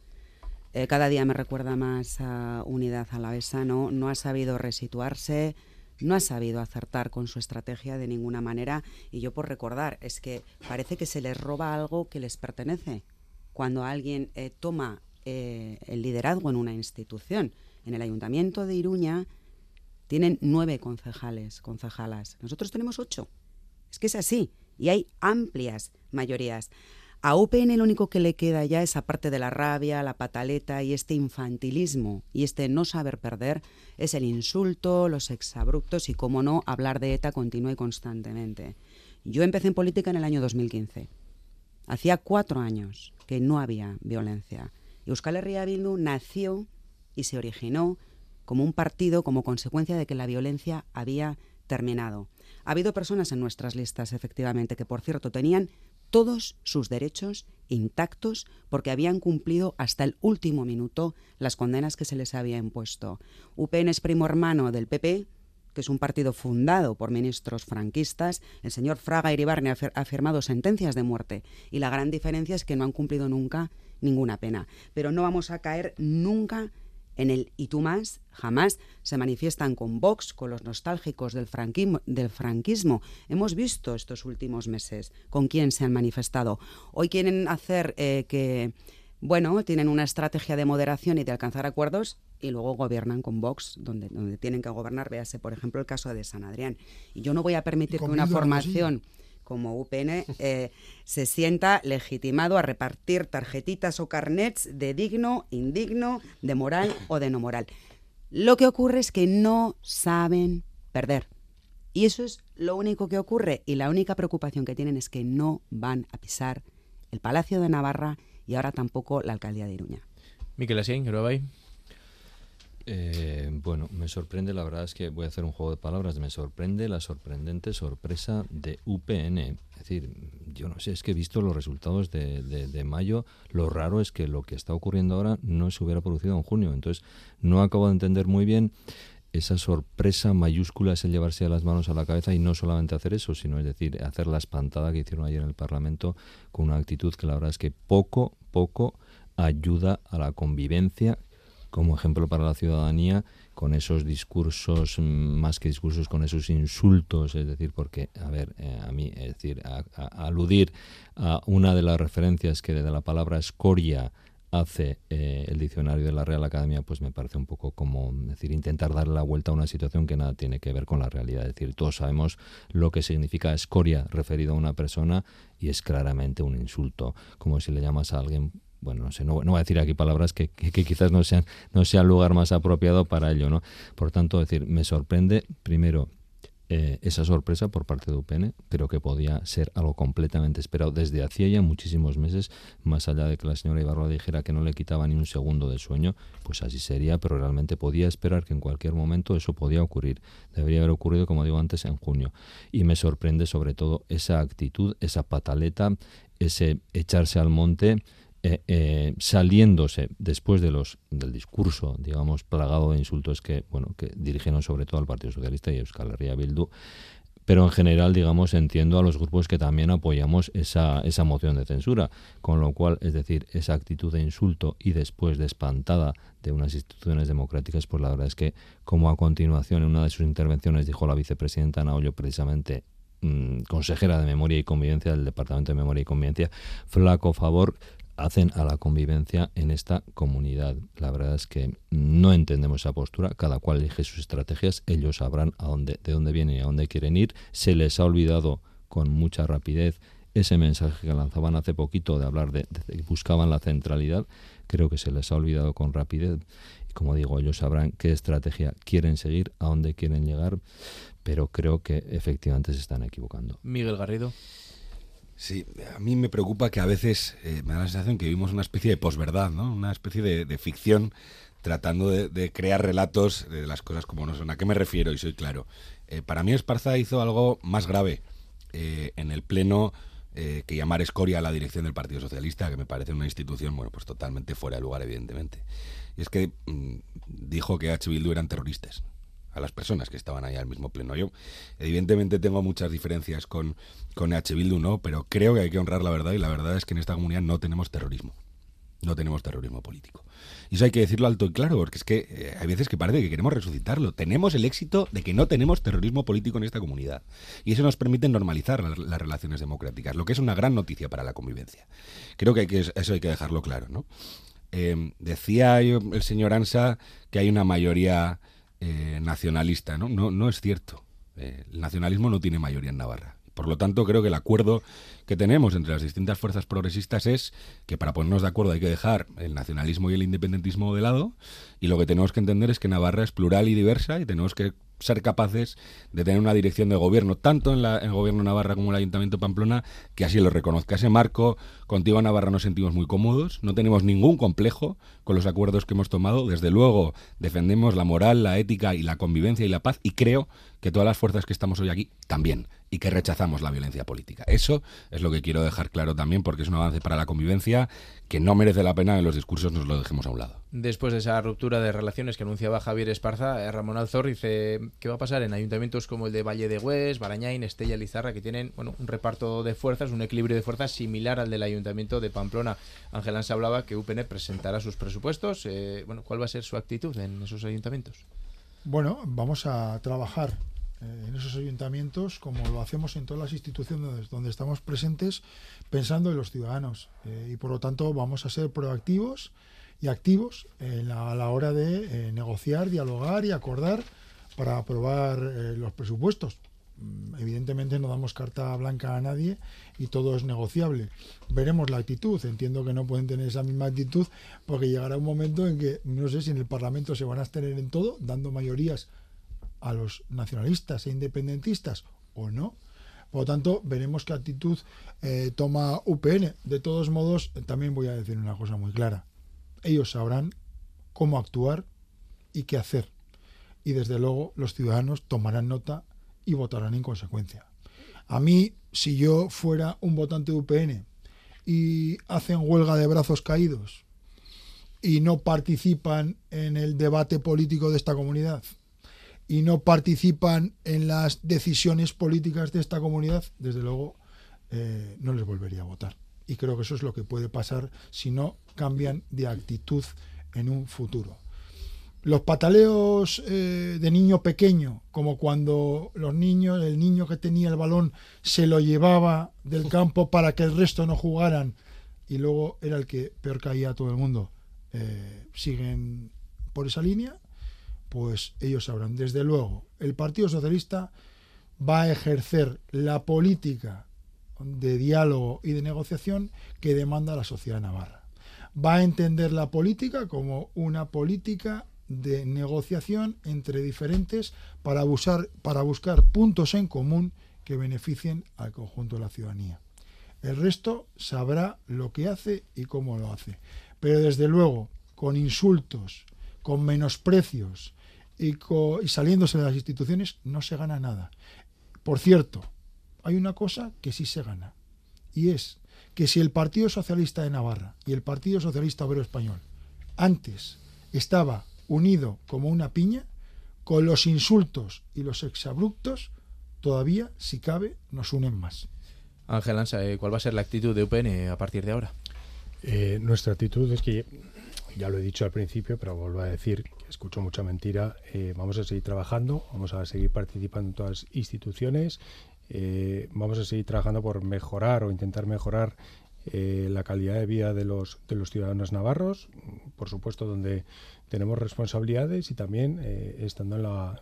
S4: Eh, cada día me recuerda más a Unidad Alavesa, ¿no? No ha sabido resituarse, no ha sabido acertar con su estrategia de ninguna manera. Y yo por recordar, es que parece que se les roba algo que les pertenece. Cuando alguien eh, toma eh, el liderazgo en una institución. En el Ayuntamiento de Iruña tienen nueve concejales, concejalas. Nosotros tenemos ocho. Es que es así. Y hay amplias mayorías. A UPN lo único que le queda ya es, aparte de la rabia, la pataleta y este infantilismo y este no saber perder, es el insulto, los exabruptos y, como no, hablar de ETA continúe constantemente. Yo empecé en política en el año 2015. Hacía cuatro años que no había violencia. Euskal Herria Bildu nació y se originó como un partido como consecuencia de que la violencia había terminado. Ha habido personas en nuestras listas, efectivamente, que por cierto tenían todos sus derechos intactos porque habían cumplido hasta el último minuto las condenas que se les había impuesto. UPN es primo hermano del PP, que es un partido fundado por ministros franquistas. El señor Fraga Iribarne ha firmado sentencias de muerte y la gran diferencia es que no han cumplido nunca ninguna pena. Pero no vamos a caer nunca el y tú más, jamás se manifiestan con Vox, con los nostálgicos del franquismo, del franquismo. Hemos visto estos últimos meses con quién se han manifestado. Hoy quieren hacer eh, que, bueno, tienen una estrategia de moderación y de alcanzar acuerdos y luego gobiernan con Vox, donde, donde tienen que gobernar. Véase, por ejemplo, el caso de San Adrián. Y yo no voy a permitir que una formación como UPN eh, se sienta legitimado a repartir tarjetitas o carnets de digno, indigno, de moral o de no moral. Lo que ocurre es que no saben perder. Y eso es lo único que ocurre. Y la única preocupación que tienen es que no van a pisar el Palacio de Navarra y ahora tampoco la Alcaldía de Iruña.
S1: Miquel Asien, ¿qué
S5: eh, bueno, me sorprende, la verdad es que voy a hacer un juego de palabras, me sorprende la sorprendente sorpresa de UPN. Es decir, yo no sé, es que he visto los resultados de, de, mayo, lo raro es que lo que está ocurriendo ahora no se hubiera producido en junio. Entonces, no acabo de entender muy bien esa sorpresa mayúscula es el llevarse las manos a la cabeza y no solamente hacer eso, sino es decir, hacer la espantada que hicieron ayer en el Parlamento con una actitud que la verdad es que poco, poco ayuda a la convivencia como ejemplo para la ciudadanía con esos discursos, mm, más que discursos, con esos insultos, es decir, porque, a ver, eh, a mí, es decir, a, aludir a una de las referencias que de la palabra escoria hace eh, el diccionario de la Real Academia, pues me parece un poco como decir intentar darle la vuelta a una situación que nada tiene que ver con la realidad. Es decir, todos sabemos lo que significa escoria referido a una persona y es claramente un insulto, como si le llamas a alguien bueno, no sé, no, voy a decir aquí palabras que, quizás no sean, no sea el lugar más apropiado para ello, ¿no? Por tanto, decir, me sorprende, primero, eh, esa sorpresa por parte de UPN, pero que podía ser algo completamente esperado desde hacía ya muchísimos meses, más allá de que la señora Ibarra dijera que no le quitaba ni un segundo de sueño, pues así sería, pero realmente podía esperar que en cualquier momento eso podía ocurrir. Debería haber ocurrido, como digo antes, en junio. Y me sorprende sobre todo esa actitud, esa pataleta, ese echarse al monte eh, eh, saliéndose después de los del discurso, digamos, plagado de insultos que, bueno, que dirigieron sobre todo al Partido Socialista y Euskal Herria Bildu, pero en general, digamos, entiendo a los grupos que también apoyamos esa, esa moción de censura, con lo cual, es decir, esa actitud de insulto y después de espantada de unas instituciones democráticas, pues la verdad es que, como a continuación en una de sus intervenciones dijo la vicepresidenta Naollo precisamente mm, consejera de Memoria y Convivencia del Departamento de Memoria y Convivencia, flaco favor hacen a la convivencia en esta comunidad. La verdad es que no entendemos esa postura, cada cual elige sus estrategias, ellos sabrán a dónde, de dónde vienen y a dónde quieren ir. Se les ha olvidado con mucha rapidez ese mensaje que lanzaban hace poquito de hablar de, buscaban la centralidad, creo que se les ha olvidado con rapidez. Y como digo, ellos sabrán qué estrategia quieren seguir, a dónde quieren llegar, pero creo que efectivamente se están equivocando.
S1: Miguel Garrido.
S6: Sí, a mí me preocupa que a veces eh, me da la sensación que vivimos una especie de posverdad, ¿no? Una especie de, ficción tratando de, crear relatos de las cosas como no son. ¿A qué me refiero? Y soy claro. Eh, para mí Esparza hizo algo más grave eh, en el pleno que llamar escoria a la dirección del Partido Socialista, que me parece una institución, bueno, pues totalmente fuera de lugar, evidentemente. Y es que mm, dijo que H. Bildu eran terroristas a las personas que estaban ahí al mismo pleno. Yo, evidentemente, tengo muchas diferencias con, con H. Bildu, ¿no? Pero creo que hay que honrar la verdad y la verdad es que en esta comunidad no tenemos terrorismo. No tenemos terrorismo político. Y eso hay que decirlo alto y claro, porque es que eh, hay veces que parece que queremos resucitarlo. Tenemos el éxito de que no tenemos terrorismo político en esta comunidad. Y eso nos permite normalizar las, relaciones democráticas, lo que es una gran noticia para la convivencia. Creo que, hay que eso hay que dejarlo claro, ¿no? Eh, decía el señor Ansa que hay una mayoría eh, nacionalista. ¿no? No, no es cierto. Eh, el nacionalismo no tiene mayoría en Navarra. Por lo tanto, creo que el acuerdo que tenemos entre las distintas fuerzas progresistas es que para ponernos de acuerdo hay que dejar el nacionalismo y el independentismo de lado y lo que tenemos que entender es que Navarra es plural y diversa y tenemos que ser capaces de tener una dirección de gobierno, tanto en, la, el gobierno Navarra como en el Ayuntamiento de Pamplona, que así lo reconozca. Ese marco, contigo Navarra nos sentimos muy cómodos, no tenemos ningún complejo con los acuerdos que hemos tomado. Desde luego, defendemos la moral, la ética y la convivencia y la paz, y creo que todas las fuerzas que estamos hoy aquí también, y que rechazamos la violencia política. Eso es lo que quiero dejar claro también, porque es un avance para la convivencia que no merece la pena que en los discursos nos lo dejemos a un lado.
S1: Después de esa ruptura de relaciones que anunciaba Javier Esparza, eh, Ramón Alzor dice qué va a pasar en ayuntamientos como el de Valle de Hues, Barañain, Estella, Lizarra, que tienen bueno, un reparto de fuerzas, un equilibrio de fuerzas similar al del ayuntamiento de Pamplona. Ángel se hablaba que UPN presentará sus presupuestos. Eh, bueno, ¿cuál va a ser su actitud en esos ayuntamientos?
S3: Bueno, vamos a trabajar eh, en esos ayuntamientos, como lo hacemos en todas las instituciones donde estamos presentes, pensando en los ciudadanos. y por lo tanto vamos a ser proactivos y activos a la hora de eh, negociar, dialogar y acordar para aprobar eh, los presupuestos. Mm, evidentemente no damos carta blanca a nadie y todo es negociable. Veremos la actitud. Entiendo que no pueden tener esa misma actitud porque llegará un momento en que no sé si en el Parlamento se van a abstener en todo, dando mayorías a los nacionalistas e independentistas o no. Por lo tanto, veremos qué actitud eh, toma UPN. De todos modos, también voy a decir una cosa muy clara ellos sabrán cómo actuar y qué hacer. Y desde luego los ciudadanos tomarán nota y votarán en consecuencia. A mí, si yo fuera un votante UPN y hacen huelga de brazos caídos y no participan en el debate político de esta comunidad y no participan en las decisiones políticas de esta comunidad, desde luego eh, no les volvería a votar. Y creo que eso es lo que puede pasar si no cambian de actitud en un futuro. Los pataleos eh, de niño pequeño, como cuando los niños, el niño que tenía el balón se lo llevaba del campo para que el resto no jugaran y luego era el que peor caía a todo el mundo, eh, siguen por esa línea, pues ellos sabrán. Desde luego, el Partido Socialista va a ejercer la política de diálogo y de negociación que demanda la sociedad navarra. Va a entender la política como una política de negociación entre diferentes para, para buscar puntos en común que beneficien al conjunto de la ciudadanía. El resto sabrá lo que hace y cómo lo hace. Pero desde luego, con insultos, con menosprecios y, y saliéndose de las instituciones, no se gana nada. Por cierto, hay una cosa que sí se gana, y es que si el Partido Socialista de Navarra y el Partido Socialista Obrero Español antes estaba unido como una piña, con los insultos y los exabruptos, todavía, si cabe, nos unen más.
S1: Ángel Ansa, eh, ¿cuál va a ser la actitud de UPN a partir de ahora?
S2: Eh, nuestra actitud es que, ya lo he dicho al principio, pero vuelvo a decir que escucho mucha mentira. Eh, vamos a seguir trabajando, vamos a seguir participando en todas las instituciones, vamos a seguir trabajando por mejorar o intentar mejorar la calidad de vida de los, de los ciudadanos navarros, por supuesto donde tenemos responsabilidades y también eh, estando en la,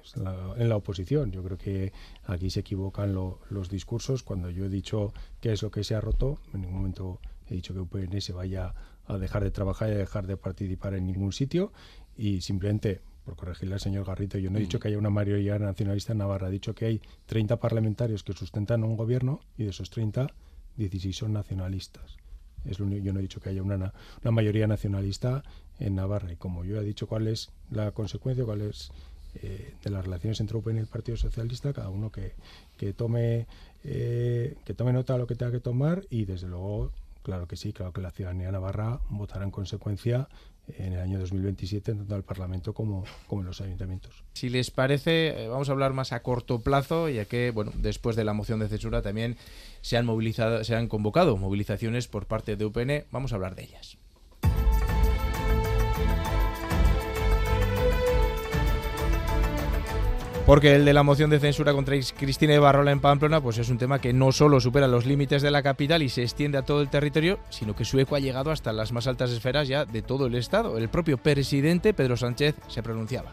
S2: en la, oposición. Yo creo que aquí se equivocan los discursos. Cuando yo he dicho qué es lo que se ha roto, en ningún momento he dicho que UPN se vaya a dejar de trabajar y a dejar de participar en ningún sitio y simplemente por corregirle al señor Garrito, yo no he dicho mm. que haya una mayoría nacionalista en Navarra, he dicho que hay 30 parlamentarios que sustentan un gobierno y de esos 30, 16 son nacionalistas. Es lo yo no he dicho que haya una, una mayoría nacionalista en Navarra. Y como yo he dicho cuál es la consecuencia, cuál es eh, de las relaciones entre UPN y el Partido Socialista, cada uno que, que tome eh, que tome nota de lo que tenga que tomar y desde luego, claro que sí, claro que la ciudadanía navarra votará en consecuencia en el año 2027 tanto el Parlamento como, como en los ayuntamientos.
S1: Si les parece, eh, vamos a hablar más a corto plazo, ya que bueno, después de la moción de censura también se han movilizado, se han convocado movilizaciones por parte de UPN. Vamos a hablar de ellas. Porque el de la moción de censura contra Cristina Ibarrola en Pamplona pues es un tema que no solo supera los límites de la capital y se extiende a todo el territorio, sino que su eco ha llegado hasta las más altas esferas ya de todo el Estado. El propio presidente Pedro Sánchez se pronunciaba.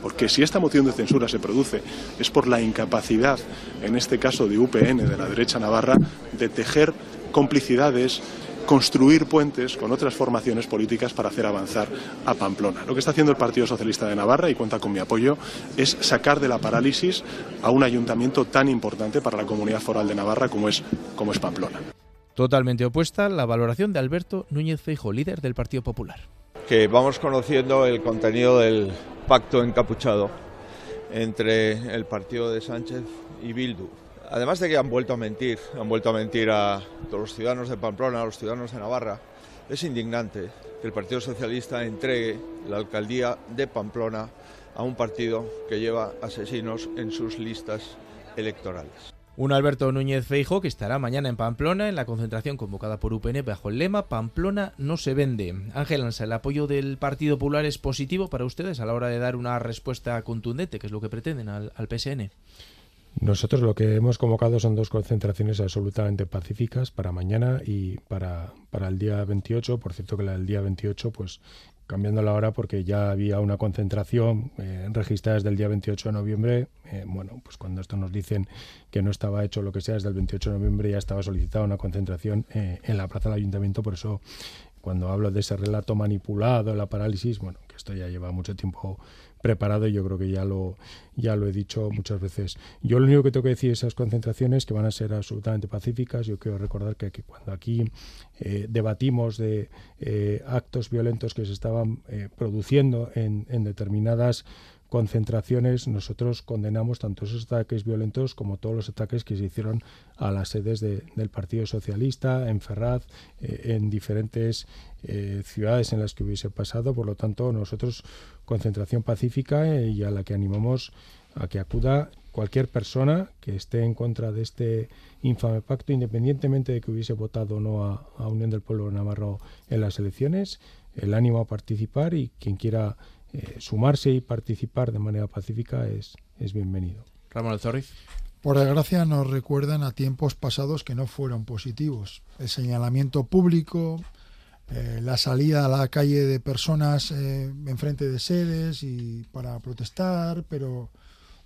S16: Porque si esta moción de censura se produce es por la incapacidad, en este caso de UPN, de la derecha navarra, de tejer complicidades construir puentes con otras formaciones políticas para hacer avanzar a Pamplona. Lo que está haciendo el Partido Socialista de Navarra, y cuenta con mi apoyo, es sacar de la parálisis a un ayuntamiento tan importante para la comunidad foral de Navarra como es, como es Pamplona.
S1: Totalmente opuesta la valoración de Alberto Núñez Feijo, líder del Partido Popular.
S17: Que vamos conociendo el contenido del pacto encapuchado entre el partido de Sánchez y Bildu Además de que han vuelto a mentir, han vuelto a mentir a todos los ciudadanos de Pamplona, a los ciudadanos de Navarra, es indignante que el Partido Socialista entregue la alcaldía de Pamplona a un partido que lleva asesinos en sus listas electorales.
S1: Un Alberto Núñez Feijo que estará mañana en Pamplona en la concentración convocada por UPN bajo el lema Pamplona no se vende. Ángel Ansa, ¿el apoyo del Partido Popular es positivo para ustedes a la hora de dar una respuesta contundente, que es lo que pretenden al, al PSN?
S2: Nosotros lo que hemos convocado son dos concentraciones absolutamente pacíficas para mañana y para, para el día 28. Por cierto que la del día 28, pues cambiando la hora porque ya había una concentración eh, registrada desde el día 28 de noviembre. Eh, bueno, pues cuando esto nos dicen que no estaba hecho lo que sea desde el 28 de noviembre, ya estaba solicitada una concentración eh, en la plaza del ayuntamiento. Por eso, cuando hablo de ese relato manipulado, la parálisis, bueno, que esto ya lleva mucho tiempo preparado y yo creo que ya lo, ya lo he dicho muchas veces. Yo lo único que tengo que decir esas concentraciones que van a ser absolutamente pacíficas. Yo quiero recordar que, cuando aquí eh, debatimos de eh, actos violentos que se estaban eh, produciendo en, en determinadas concentraciones, nosotros condenamos tanto esos ataques violentos como todos los ataques que se hicieron a las sedes del Partido Socialista, en Ferraz, eh, en diferentes eh, ciudades en las que hubiese pasado. Por lo tanto, nosotros concentración pacífica eh, y a la que animamos a que acuda cualquier persona que esté en contra de este infame pacto, independientemente de que hubiese votado o no a, a Unión del Pueblo Navarro en las elecciones, el ánimo a participar y quien quiera eh, sumarse y participar de manera pacífica es, es bienvenido.
S1: Ramón Alzorriz.
S3: Por desgracia nos recuerdan a tiempos pasados que no fueron positivos. El señalamiento público, eh, la salida a la calle de personas eh, enfrente de sedes y para protestar, pero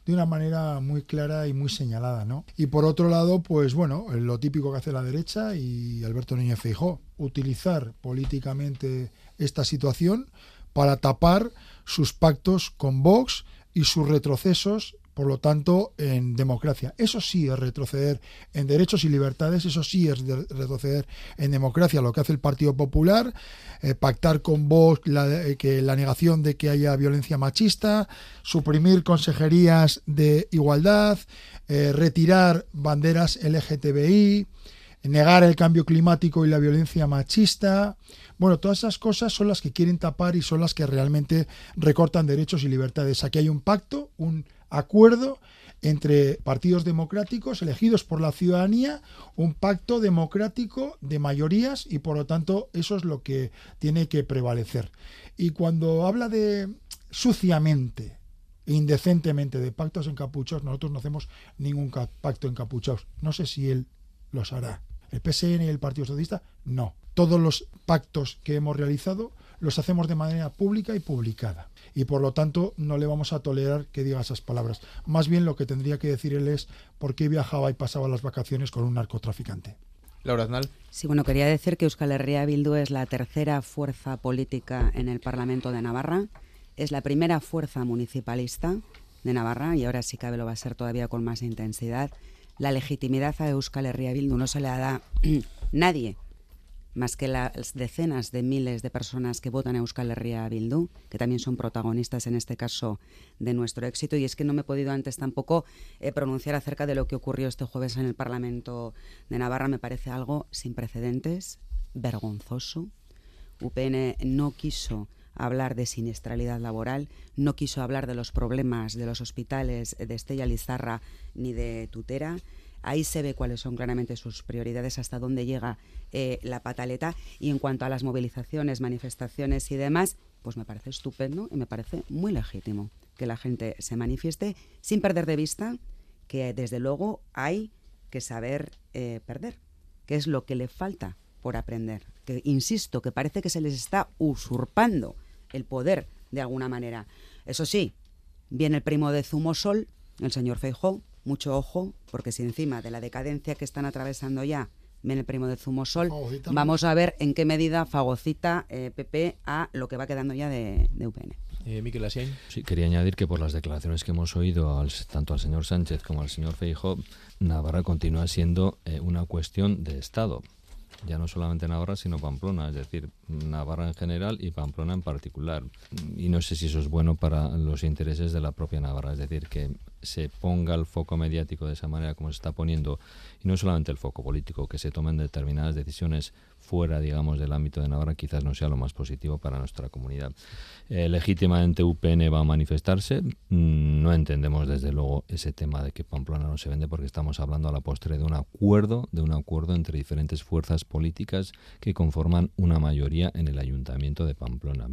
S3: de una manera muy clara y muy señalada, ¿no? Y por otro lado, pues bueno, lo típico que hace la derecha y Alberto Núñez Feijó, utilizar políticamente esta situación para tapar sus pactos con Vox y sus retrocesos, por lo tanto, en democracia. Eso sí es retroceder en derechos y libertades, eso sí es retroceder en democracia, lo que hace el Partido Popular, eh, pactar con Vox la, eh, que la negación de que haya violencia machista, suprimir consejerías de igualdad, eh, retirar banderas LGTBI, negar el cambio climático y la violencia machista. Bueno, todas esas cosas son las que quieren tapar y son las que realmente recortan derechos y libertades. Aquí hay un pacto, un acuerdo entre partidos democráticos elegidos por la ciudadanía, un pacto democrático de mayorías y por lo tanto eso es lo que tiene que prevalecer. Y cuando habla de suciamente e indecentemente de pactos encapuchados, nosotros no hacemos ningún pacto encapuchados. No sé si él los hará. El PSN y el Partido Socialista, no. Todos los pactos que hemos realizado los hacemos de manera pública y publicada. Y por lo tanto no le vamos a tolerar que diga esas palabras. Más bien lo que tendría que decir él es por qué viajaba y pasaba las vacaciones con un narcotraficante.
S1: Laura Aznal.
S4: Sí, bueno, quería decir que Euskal Herria Bildu es la tercera fuerza política en el Parlamento de Navarra, es la primera fuerza municipalista de Navarra y ahora sí cabe lo va a ser todavía con más intensidad. La legitimidad a Euskal Herria Bildu no se le da nadie más que las decenas de miles de personas que votan a Euskal Herria Bildu, que también son protagonistas en este caso de nuestro éxito. Y es que no me he podido antes tampoco eh, pronunciar acerca de lo que ocurrió este jueves en el Parlamento de Navarra. Me parece algo sin precedentes, vergonzoso. UPN no quiso hablar de siniestralidad laboral, no quiso hablar de los problemas de los hospitales de Estella Lizarra ni de Tutera Ahí se ve cuáles son claramente sus prioridades, hasta dónde llega eh, la pataleta. Y en cuanto a las movilizaciones, manifestaciones y demás, pues me parece estupendo y me parece muy legítimo que la gente se manifieste sin perder de vista que desde luego hay que saber eh, perder, que es lo que le falta por aprender. Que insisto, que parece que se les está usurpando el poder de alguna manera. Eso sí, viene el primo de Zumosol, el señor Feijó, mucho ojo, porque si encima de la decadencia que están atravesando ya ven el primo de Zumosol, vamos a ver en qué medida fagocita PP eh, a lo que va quedando ya de, UPN.
S1: Eh, Miquel
S5: Sí, quería añadir que por las declaraciones que hemos oído al, tanto al señor Sánchez como al señor Feijóo, Navarra continúa siendo eh, una cuestión de Estado. Ya no solamente Navarra, sino Pamplona, es decir, Navarra en general y Pamplona en particular. Y no sé si eso es bueno para los intereses de la propia Navarra, es decir, que se ponga el foco mediático de esa manera como se está poniendo, y no solamente el foco político, que se tomen determinadas decisiones fuera, digamos, del ámbito de Navarra, quizás no sea lo más positivo para nuestra comunidad. Eh, legítimamente UPN va a manifestarse. Mm, no entendemos desde luego ese tema de que Pamplona no se vende porque estamos hablando a la postre de un acuerdo, de un acuerdo entre diferentes fuerzas políticas que conforman una mayoría en el ayuntamiento de Pamplona.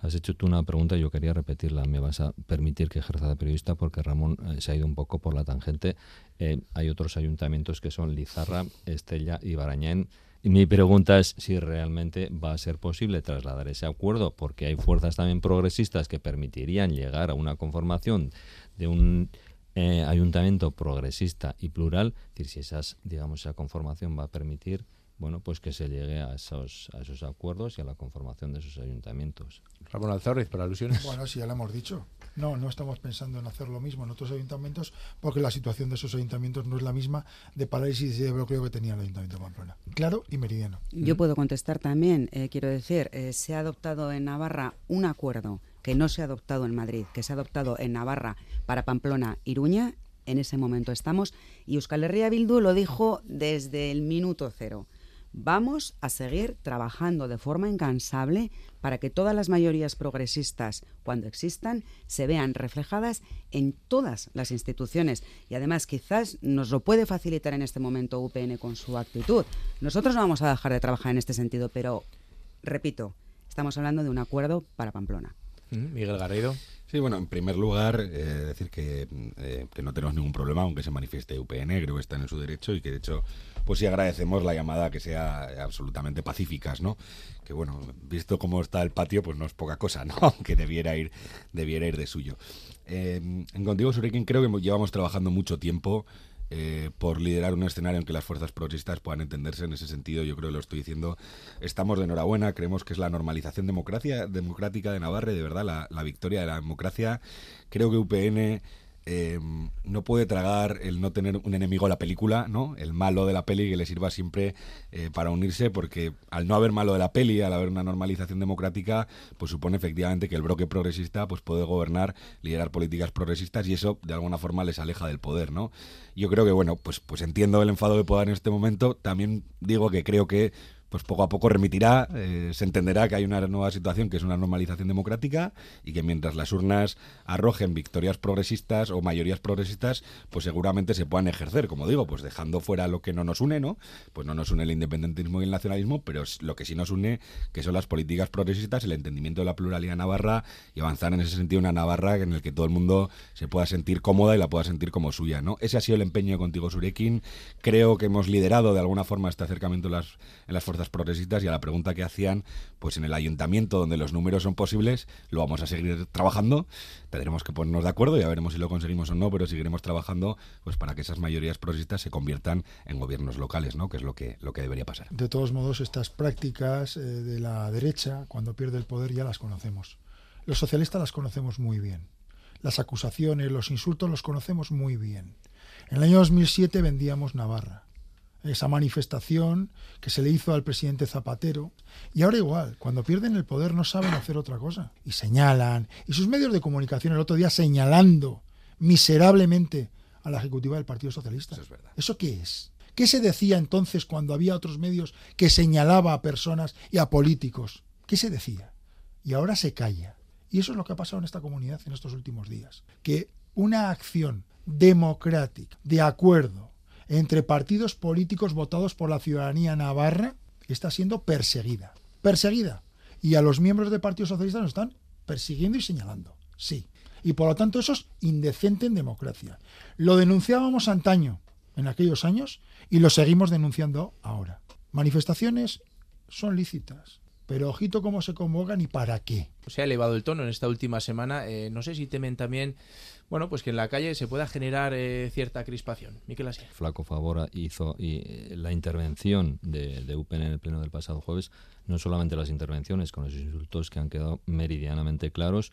S5: Has hecho tú una pregunta yo quería repetirla. Me vas a permitir que ejerza de periodista porque Ramón eh, se ha ido un poco por la tangente. Eh, hay otros ayuntamientos que son Lizarra, Estella y Barañén. Y mi pregunta es si realmente va a ser posible trasladar ese acuerdo, porque hay fuerzas también progresistas que permitirían llegar a una conformación de un eh, ayuntamiento progresista y plural, es decir, si esas, digamos, esa conformación va a permitir bueno, pues que se llegue a esos, a esos acuerdos y a la conformación de esos ayuntamientos.
S1: Ramón Alzorriz, para alusiones.
S3: Bueno, sí, ya lo hemos dicho. No, no estamos pensando en hacer lo mismo en otros ayuntamientos porque la situación de esos ayuntamientos no es la misma de parálisis y de bloqueo que tenía el ayuntamiento de Pamplona. Claro y meridiano.
S4: Yo puedo contestar también, eh, quiero decir, eh, se ha adoptado en Navarra un acuerdo que no se ha adoptado en Madrid, que se ha adoptado en Navarra para Pamplona, Iruña, en ese momento estamos, y Euskal Herria Bildu lo dijo desde el minuto cero. Vamos a seguir trabajando de forma incansable para que todas las mayorías progresistas, cuando existan, se vean reflejadas en todas las instituciones. Y además quizás nos lo puede facilitar en este momento UPN con su actitud. Nosotros no vamos a dejar de trabajar en este sentido, pero, repito, estamos hablando de un acuerdo para Pamplona.
S1: Mm, Miguel Garrido.
S6: Sí, bueno, en primer lugar, eh, decir que, eh, que, no tenemos ningún problema aunque se manifieste UPN, creo que está en su derecho y que de hecho, pues sí agradecemos la llamada que sea absolutamente pacíficas, ¿no? Que bueno, visto cómo está el patio, pues no es poca cosa, ¿no? Aunque debiera ir, debiera ir de suyo. Eh, Contigo Surikin creo que llevamos trabajando mucho tiempo eh, por liderar un escenario en que las fuerzas progresistas puedan entenderse en ese sentido. Yo creo que lo estoy diciendo. Estamos de enhorabuena, creemos que es la normalización democracia, democrática de Navarra, de verdad la, la victoria de la democracia. Creo que UPN eh, no puede tragar el no tener un enemigo a la película, ¿no? El malo de la peli que le sirva siempre eh, para unirse, porque al no haber malo de la peli, al haber una normalización democrática, pues supone efectivamente que el bloque progresista pues puede gobernar, liderar políticas progresistas y eso de alguna forma les aleja del poder, ¿no? Yo creo que bueno, pues pues entiendo el enfado que pueda en este momento, también digo que creo que pues poco a poco remitirá, eh, se entenderá que hay una nueva situación que es una normalización democrática y que mientras las urnas arrojen victorias progresistas o mayorías progresistas, pues seguramente se puedan ejercer, como digo, pues dejando fuera lo que no nos une, ¿no? Pues no nos une el independentismo y el nacionalismo, pero lo que sí nos une, que son las políticas progresistas, el entendimiento de la pluralidad navarra y avanzar en ese sentido una Navarra en el que todo el mundo se pueda sentir cómoda y la pueda sentir como suya, ¿no? Ese ha sido el empeño contigo, Surekin. Creo que hemos liderado de alguna forma este acercamiento en las, en las fuerzas progresistas y a la pregunta que hacían, pues en el ayuntamiento donde los números son posibles, lo vamos a seguir trabajando. Tendremos que ponernos de acuerdo, ya veremos si lo conseguimos o no, pero seguiremos trabajando pues para que esas mayorías progresistas se conviertan en gobiernos locales, ¿no? que es lo que, lo que debería pasar.
S3: De todos modos, estas prácticas eh, de la derecha, cuando pierde el poder, ya las conocemos. Los socialistas las conocemos muy bien. Las acusaciones, los insultos los conocemos muy bien. En el año 2007 vendíamos Navarra esa manifestación que se le hizo al presidente Zapatero. Y ahora igual, cuando pierden el poder no saben hacer otra cosa. Y señalan, y sus medios de comunicación el otro día señalando miserablemente a la ejecutiva del Partido Socialista.
S6: Eso es verdad.
S3: ¿Eso qué es? ¿Qué se decía entonces cuando había otros medios que señalaba a personas y a políticos? ¿Qué se decía? Y ahora se calla. Y eso es lo que ha pasado en esta comunidad en estos últimos días. Que una acción democrática, de acuerdo, entre partidos políticos votados por la ciudadanía navarra está siendo perseguida. Perseguida. Y a los miembros del Partido Socialista nos están persiguiendo y señalando. Sí. Y por lo tanto eso es indecente en democracia. Lo denunciábamos antaño, en aquellos años, y lo seguimos denunciando ahora. Manifestaciones son lícitas. Pero ojito cómo se convocan y para qué.
S1: Se ha elevado el tono en esta última semana. Eh, no sé si temen también bueno, pues que en la calle se pueda generar eh, cierta crispación. Miquel Así.
S5: Flaco favor hizo y eh, la intervención de, de UPN en el pleno del pasado jueves, no solamente las intervenciones con los insultos que han quedado meridianamente claros,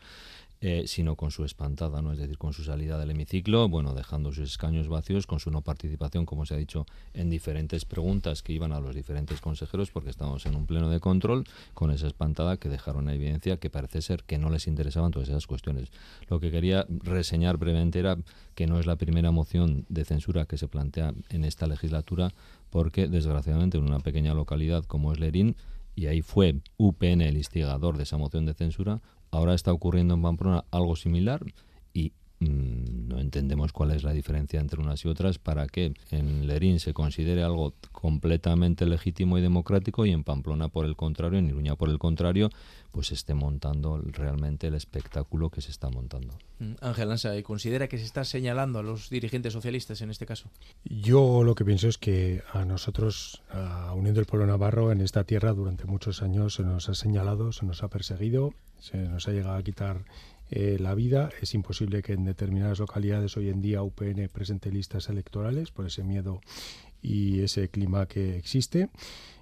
S5: eh, sino con su espantada, ¿no? es decir, con su salida del hemiciclo, bueno, dejando sus escaños vacíos, con su no participación, como se ha dicho, en diferentes preguntas que iban a los diferentes consejeros, porque estábamos en un pleno de control, con esa espantada que dejaron a evidencia que parece ser que no les interesaban todas esas cuestiones. Lo que quería reseñar brevemente era que no es la primera moción de censura que se plantea en esta legislatura, porque desgraciadamente en una pequeña localidad como es Lerín, y ahí fue UPN el instigador de esa moción de censura, Ahora está ocurriendo en Pamplona algo similar y mm, no entendemos cuál es la diferencia entre unas y otras para que en Lerín se considere algo completamente legítimo y democrático y en Pamplona por el contrario, en Iruña por el contrario, pues esté montando realmente el espectáculo que se está montando.
S1: Mm, Ángel Ansa, ¿y considera que se está señalando a los dirigentes socialistas en este caso?
S2: Yo lo que pienso es que a nosotros, a Unión del Pueblo Navarro, en esta tierra durante muchos años se nos ha señalado, se nos ha perseguido, se nos ha llegado a quitar eh, la vida. Es imposible que en determinadas localidades hoy en día UPN presente listas electorales por ese miedo y ese clima que existe.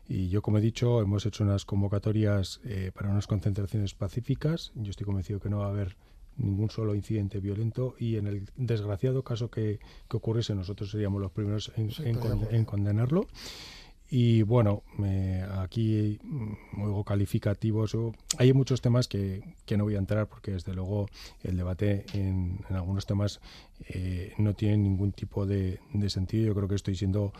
S2: Y yo, como he dicho, hemos hecho unas convocatorias eh, para unas concentraciones pacíficas. Yo estoy convencido que no va a haber ningún solo incidente violento y en el desgraciado caso que, que ocurriese nosotros seríamos los primeros en, en condenarlo. Y bueno, aquí mm, oigo calificativos. hay muchos temas que, no voy a entrar porque desde luego el debate en, algunos temas eh, no tiene ningún tipo de, de, sentido. Yo creo que estoy siendo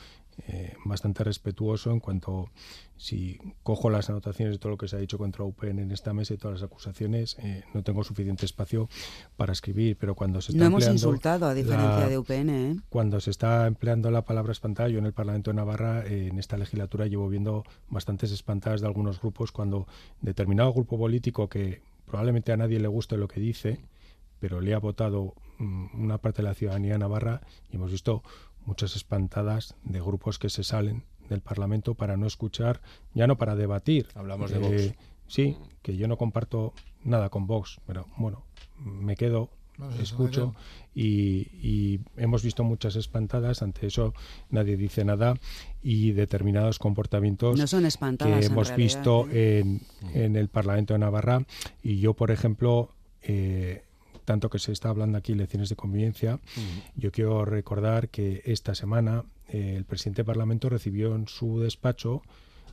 S2: eh, bastante respetuoso en cuanto si cojo las anotaciones de todo lo que se ha dicho contra UPN en esta mesa y todas las acusaciones, eh, no tengo suficiente espacio para escribir, pero cuando se está
S4: no hemos insultado a diferencia de UPN, ¿eh?
S2: cuando se está empleando la palabra espantada, yo en el Parlamento de Navarra en esta legislatura llevo viendo bastantes espantadas de algunos grupos cuando determinado grupo político que probablemente a nadie le guste lo que dice, pero le ha votado mm, una parte de la ciudadanía navarra y hemos visto muchas espantadas de grupos que se salen del Parlamento para no escuchar, ya no para debatir.
S1: Hablamos de Vox.
S2: Sí, que yo no comparto nada con Vox, pero bueno, me quedo, escucho y, hemos visto muchas espantadas, ante eso nadie dice nada y determinados comportamientos
S4: no son
S2: que hemos visto
S4: ¿eh?
S2: en, en, el Parlamento de Navarra y yo, por ejemplo, eh, tanto que se está hablando aquí lecciones de convivencia, yo quiero recordar que esta semana eh, el presidente del Parlamento recibió en su despacho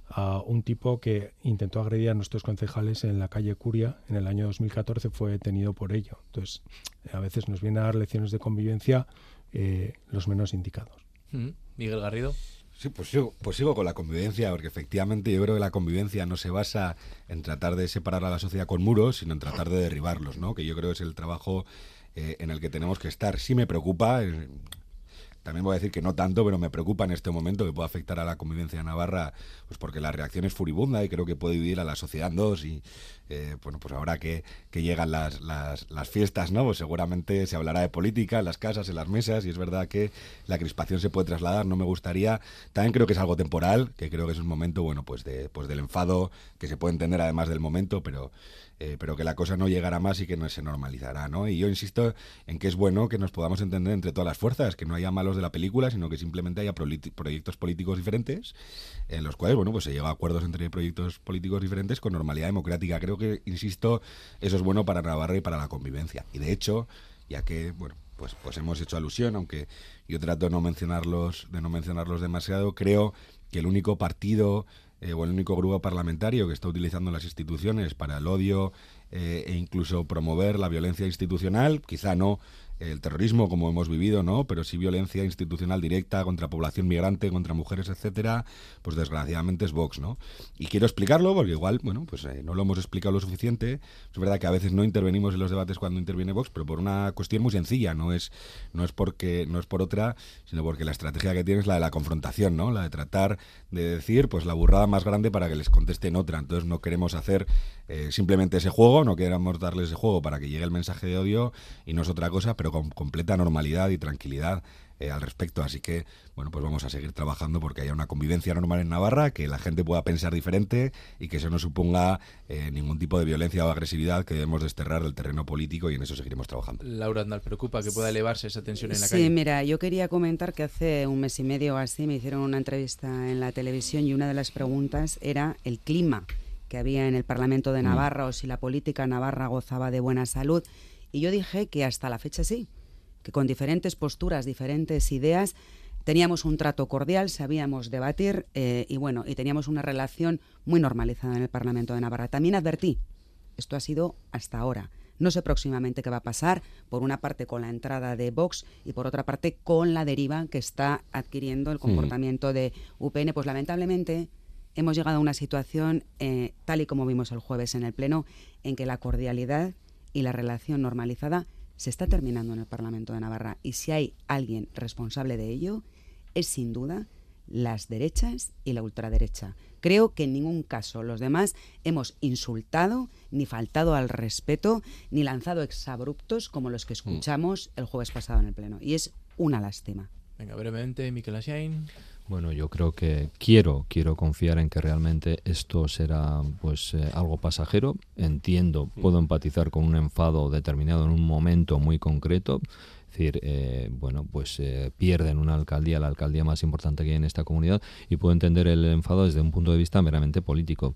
S2: a un tipo que intentó agredir a nuestros concejales en la calle Curia en el año 2014 fue detenido por ello. Entonces, a veces nos viene a dar lecciones de convivencia eh, los menos indicados.
S1: Miguel Garrido.
S6: Sí, pues sigo, pues sigo con la convivencia, porque efectivamente yo creo que la convivencia no se basa en tratar de separar a la sociedad con muros, sino en tratar de derribarlos, ¿no? Que yo creo que es el trabajo eh, en el que tenemos que estar. Sí me preocupa, eh, también voy a decir que no tanto, pero me preocupa en este momento que pueda afectar a la convivencia de Navarra, pues porque la reacción es furibunda y creo que puede dividir a la sociedad en dos. Y eh, bueno, pues ahora que, llegan las, las, las, fiestas, ¿no? Pues seguramente se hablará de política en las casas, en las mesas, y es verdad que la crispación se puede trasladar. No me gustaría. También creo que es algo temporal, que creo que es un momento, bueno, pues de, pues del enfado, que se puede entender además del momento, pero eh, pero que la cosa no llegará más y que no se normalizará, ¿no? Y yo insisto en que es bueno que nos podamos entender entre todas las fuerzas, que no haya malos de la película, sino que simplemente haya proyectos políticos diferentes en los cuales, bueno, pues se llega a acuerdos entre proyectos políticos diferentes con normalidad democrática. Creo que, insisto, eso es bueno para Navarra y para la convivencia. Y de hecho, ya que, bueno, pues, pues hemos hecho alusión, aunque yo trato de no mencionarlos, de no mencionarlos demasiado, creo que el único partido eh, o el único grupo parlamentario que está utilizando las instituciones para el odio eh, e incluso promover la violencia institucional, quizá no el terrorismo como hemos vivido, ¿no? Pero sí violencia institucional directa contra población migrante, contra mujeres, etcétera, pues desgraciadamente es Vox, ¿no? Y quiero explicarlo porque igual, bueno, pues eh, no lo hemos explicado lo suficiente. Es verdad que a veces no intervenimos en los debates cuando interviene Vox, pero por una cuestión muy sencilla, no es no es porque no es por otra, sino porque la estrategia que tiene es la de la confrontación, ¿no? La de tratar de decir, pues la burrada más grande para que les contesten otra. Entonces no queremos hacer eh, simplemente ese juego, no queremos darles ese juego para que llegue el mensaje de odio y no es otra cosa, pero con completa normalidad y tranquilidad eh, al respecto. Así que, bueno, pues vamos a seguir trabajando porque haya una convivencia normal en Navarra, que la gente pueda pensar diferente y que eso no suponga eh, ningún tipo de violencia o agresividad que debemos desterrar del terreno político y en eso seguiremos trabajando.
S1: Laura Andal, ¿preocupa que pueda elevarse esa tensión en la
S4: calle?
S1: Sí,
S4: mira, yo quería comentar que hace un mes y medio así me hicieron una entrevista en la televisión y una de las preguntas era el clima que había en el Parlamento de mm. Navarra o si la política navarra gozaba de buena salud. Y yo dije que hasta la fecha sí, que con diferentes posturas, diferentes ideas, teníamos un trato cordial, sabíamos debatir eh, y bueno, y teníamos una relación muy normalizada en el Parlamento de Navarra. También advertí, esto ha sido hasta ahora. No sé próximamente qué va a pasar, por una parte con la entrada de Vox y por otra parte con la deriva que está adquiriendo el mm. comportamiento de UPN. Pues lamentablemente hemos llegado a una situación, eh, tal y como vimos el jueves en el Pleno, en que la cordialidad y la relación normalizada se está terminando en el Parlamento de Navarra. Y si hay alguien responsable de ello, es sin duda las derechas y la ultraderecha. Creo que en ningún caso los demás hemos insultado, ni faltado al respeto, ni lanzado exabruptos como los que mm. escuchamos el jueves pasado en el Pleno. Y es una lástima.
S1: Venga, brevemente, Miquel Asiain.
S5: Bueno, yo creo que quiero, quiero confiar en que realmente esto será pues eh, algo pasajero. Entiendo, puedo empatizar con un enfado determinado en un momento muy concreto. Es decir, eh, bueno, pues eh, pierden una alcaldía, la alcaldía más importante que hay en esta comunidad, y puedo entender el enfado desde un punto de vista meramente político.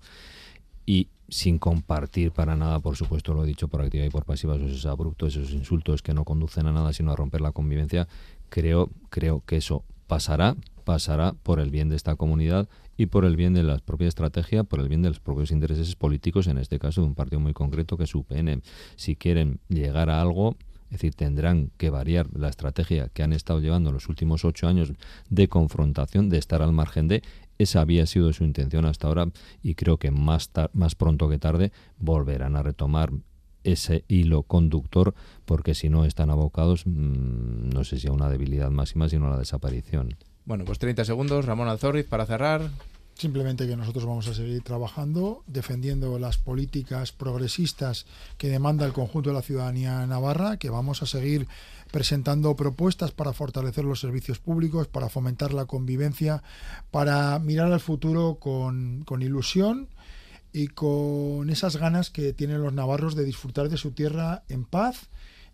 S5: Y sin compartir para nada, por supuesto, lo he dicho por activa y por pasiva, esos abruptos, esos insultos que no conducen a nada sino a romper la convivencia, creo, creo que eso pasará, pasará por el bien de esta comunidad y por el bien de la propia estrategia, por el bien de los propios intereses políticos, en este caso de un partido muy concreto que es UPN. Si quieren llegar a algo, es decir, tendrán que variar la estrategia que han estado llevando los últimos ocho años de confrontación, de estar al margen de. Esa había sido su intención hasta ahora y creo que más, más pronto que tarde volverán a retomar ese hilo conductor porque si no están abocados, mm, no sé si a una debilidad máxima, sino a la desaparición.
S1: Bueno, pues 30 segundos, Ramón Alzorriz, para cerrar.
S3: Simplemente que nosotros vamos a seguir trabajando, defendiendo las políticas progresistas que demanda el conjunto de la ciudadanía navarra, que vamos a seguir presentando propuestas para fortalecer los servicios públicos, para fomentar la convivencia, para mirar al futuro con, con ilusión y con esas ganas que tienen los navarros de disfrutar de su tierra en paz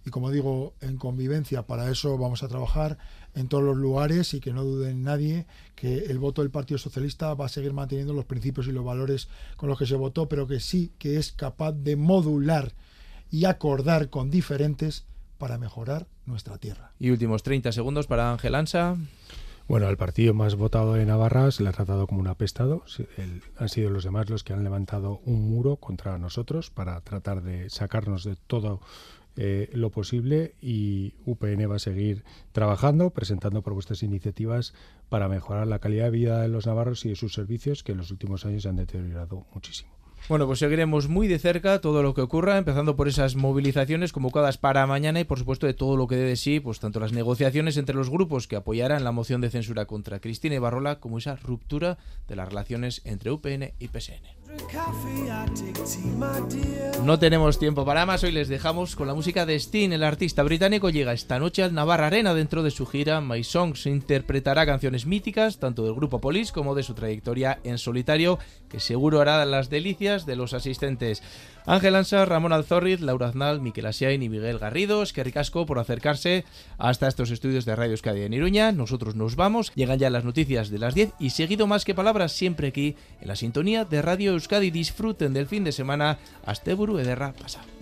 S3: y como digo, en convivencia. Para eso vamos a trabajar en todos los lugares y que no duden nadie que el voto del Partido Socialista va a seguir manteniendo los principios y los valores con los que se votó, pero que sí que es capaz de modular y acordar con diferentes para mejorar nuestra tierra.
S1: Y últimos 30 segundos para Ángel Ansa.
S2: Bueno, al partido más votado de Navarra se le ha tratado como un apestado. han sido los demás los que han levantado un muro contra nosotros para tratar de sacarnos de todo eh, lo posible y UPN va a seguir trabajando, presentando propuestas e iniciativas para mejorar la calidad de vida de los navarros y de sus servicios que en los últimos años se han deteriorado muchísimo.
S18: Bueno, pues seguiremos muy de cerca todo lo que ocurra, empezando por esas movilizaciones convocadas para mañana y por supuesto de todo lo que dé de sí, pues tanto las negociaciones entre los grupos que apoyarán la moción de censura contra Cristina Ibarrola como esa ruptura de las relaciones entre UPN y PSN. No tenemos tiempo para más, hoy les dejamos con la música de Sting, el artista británico llega esta noche al Navarra Arena dentro de su gira My Songs, interpretará canciones míticas tanto del grupo Police como de su trayectoria en solitario, que seguro hará las delicias de los asistentes. Ángel Ansa, Ramón Alzorriz, Laura Aznal, Miquel Asiain y Miguel Garrido, es que ricasco por acercarse hasta estos estudios de Radio Euskadi en Iruña. Nosotros nos vamos, llegan ya las noticias de las 10 y seguido más que palabras siempre aquí en la sintonía de Radio Euskadi. Disfruten del fin de semana. Asteburu Ederra pasa.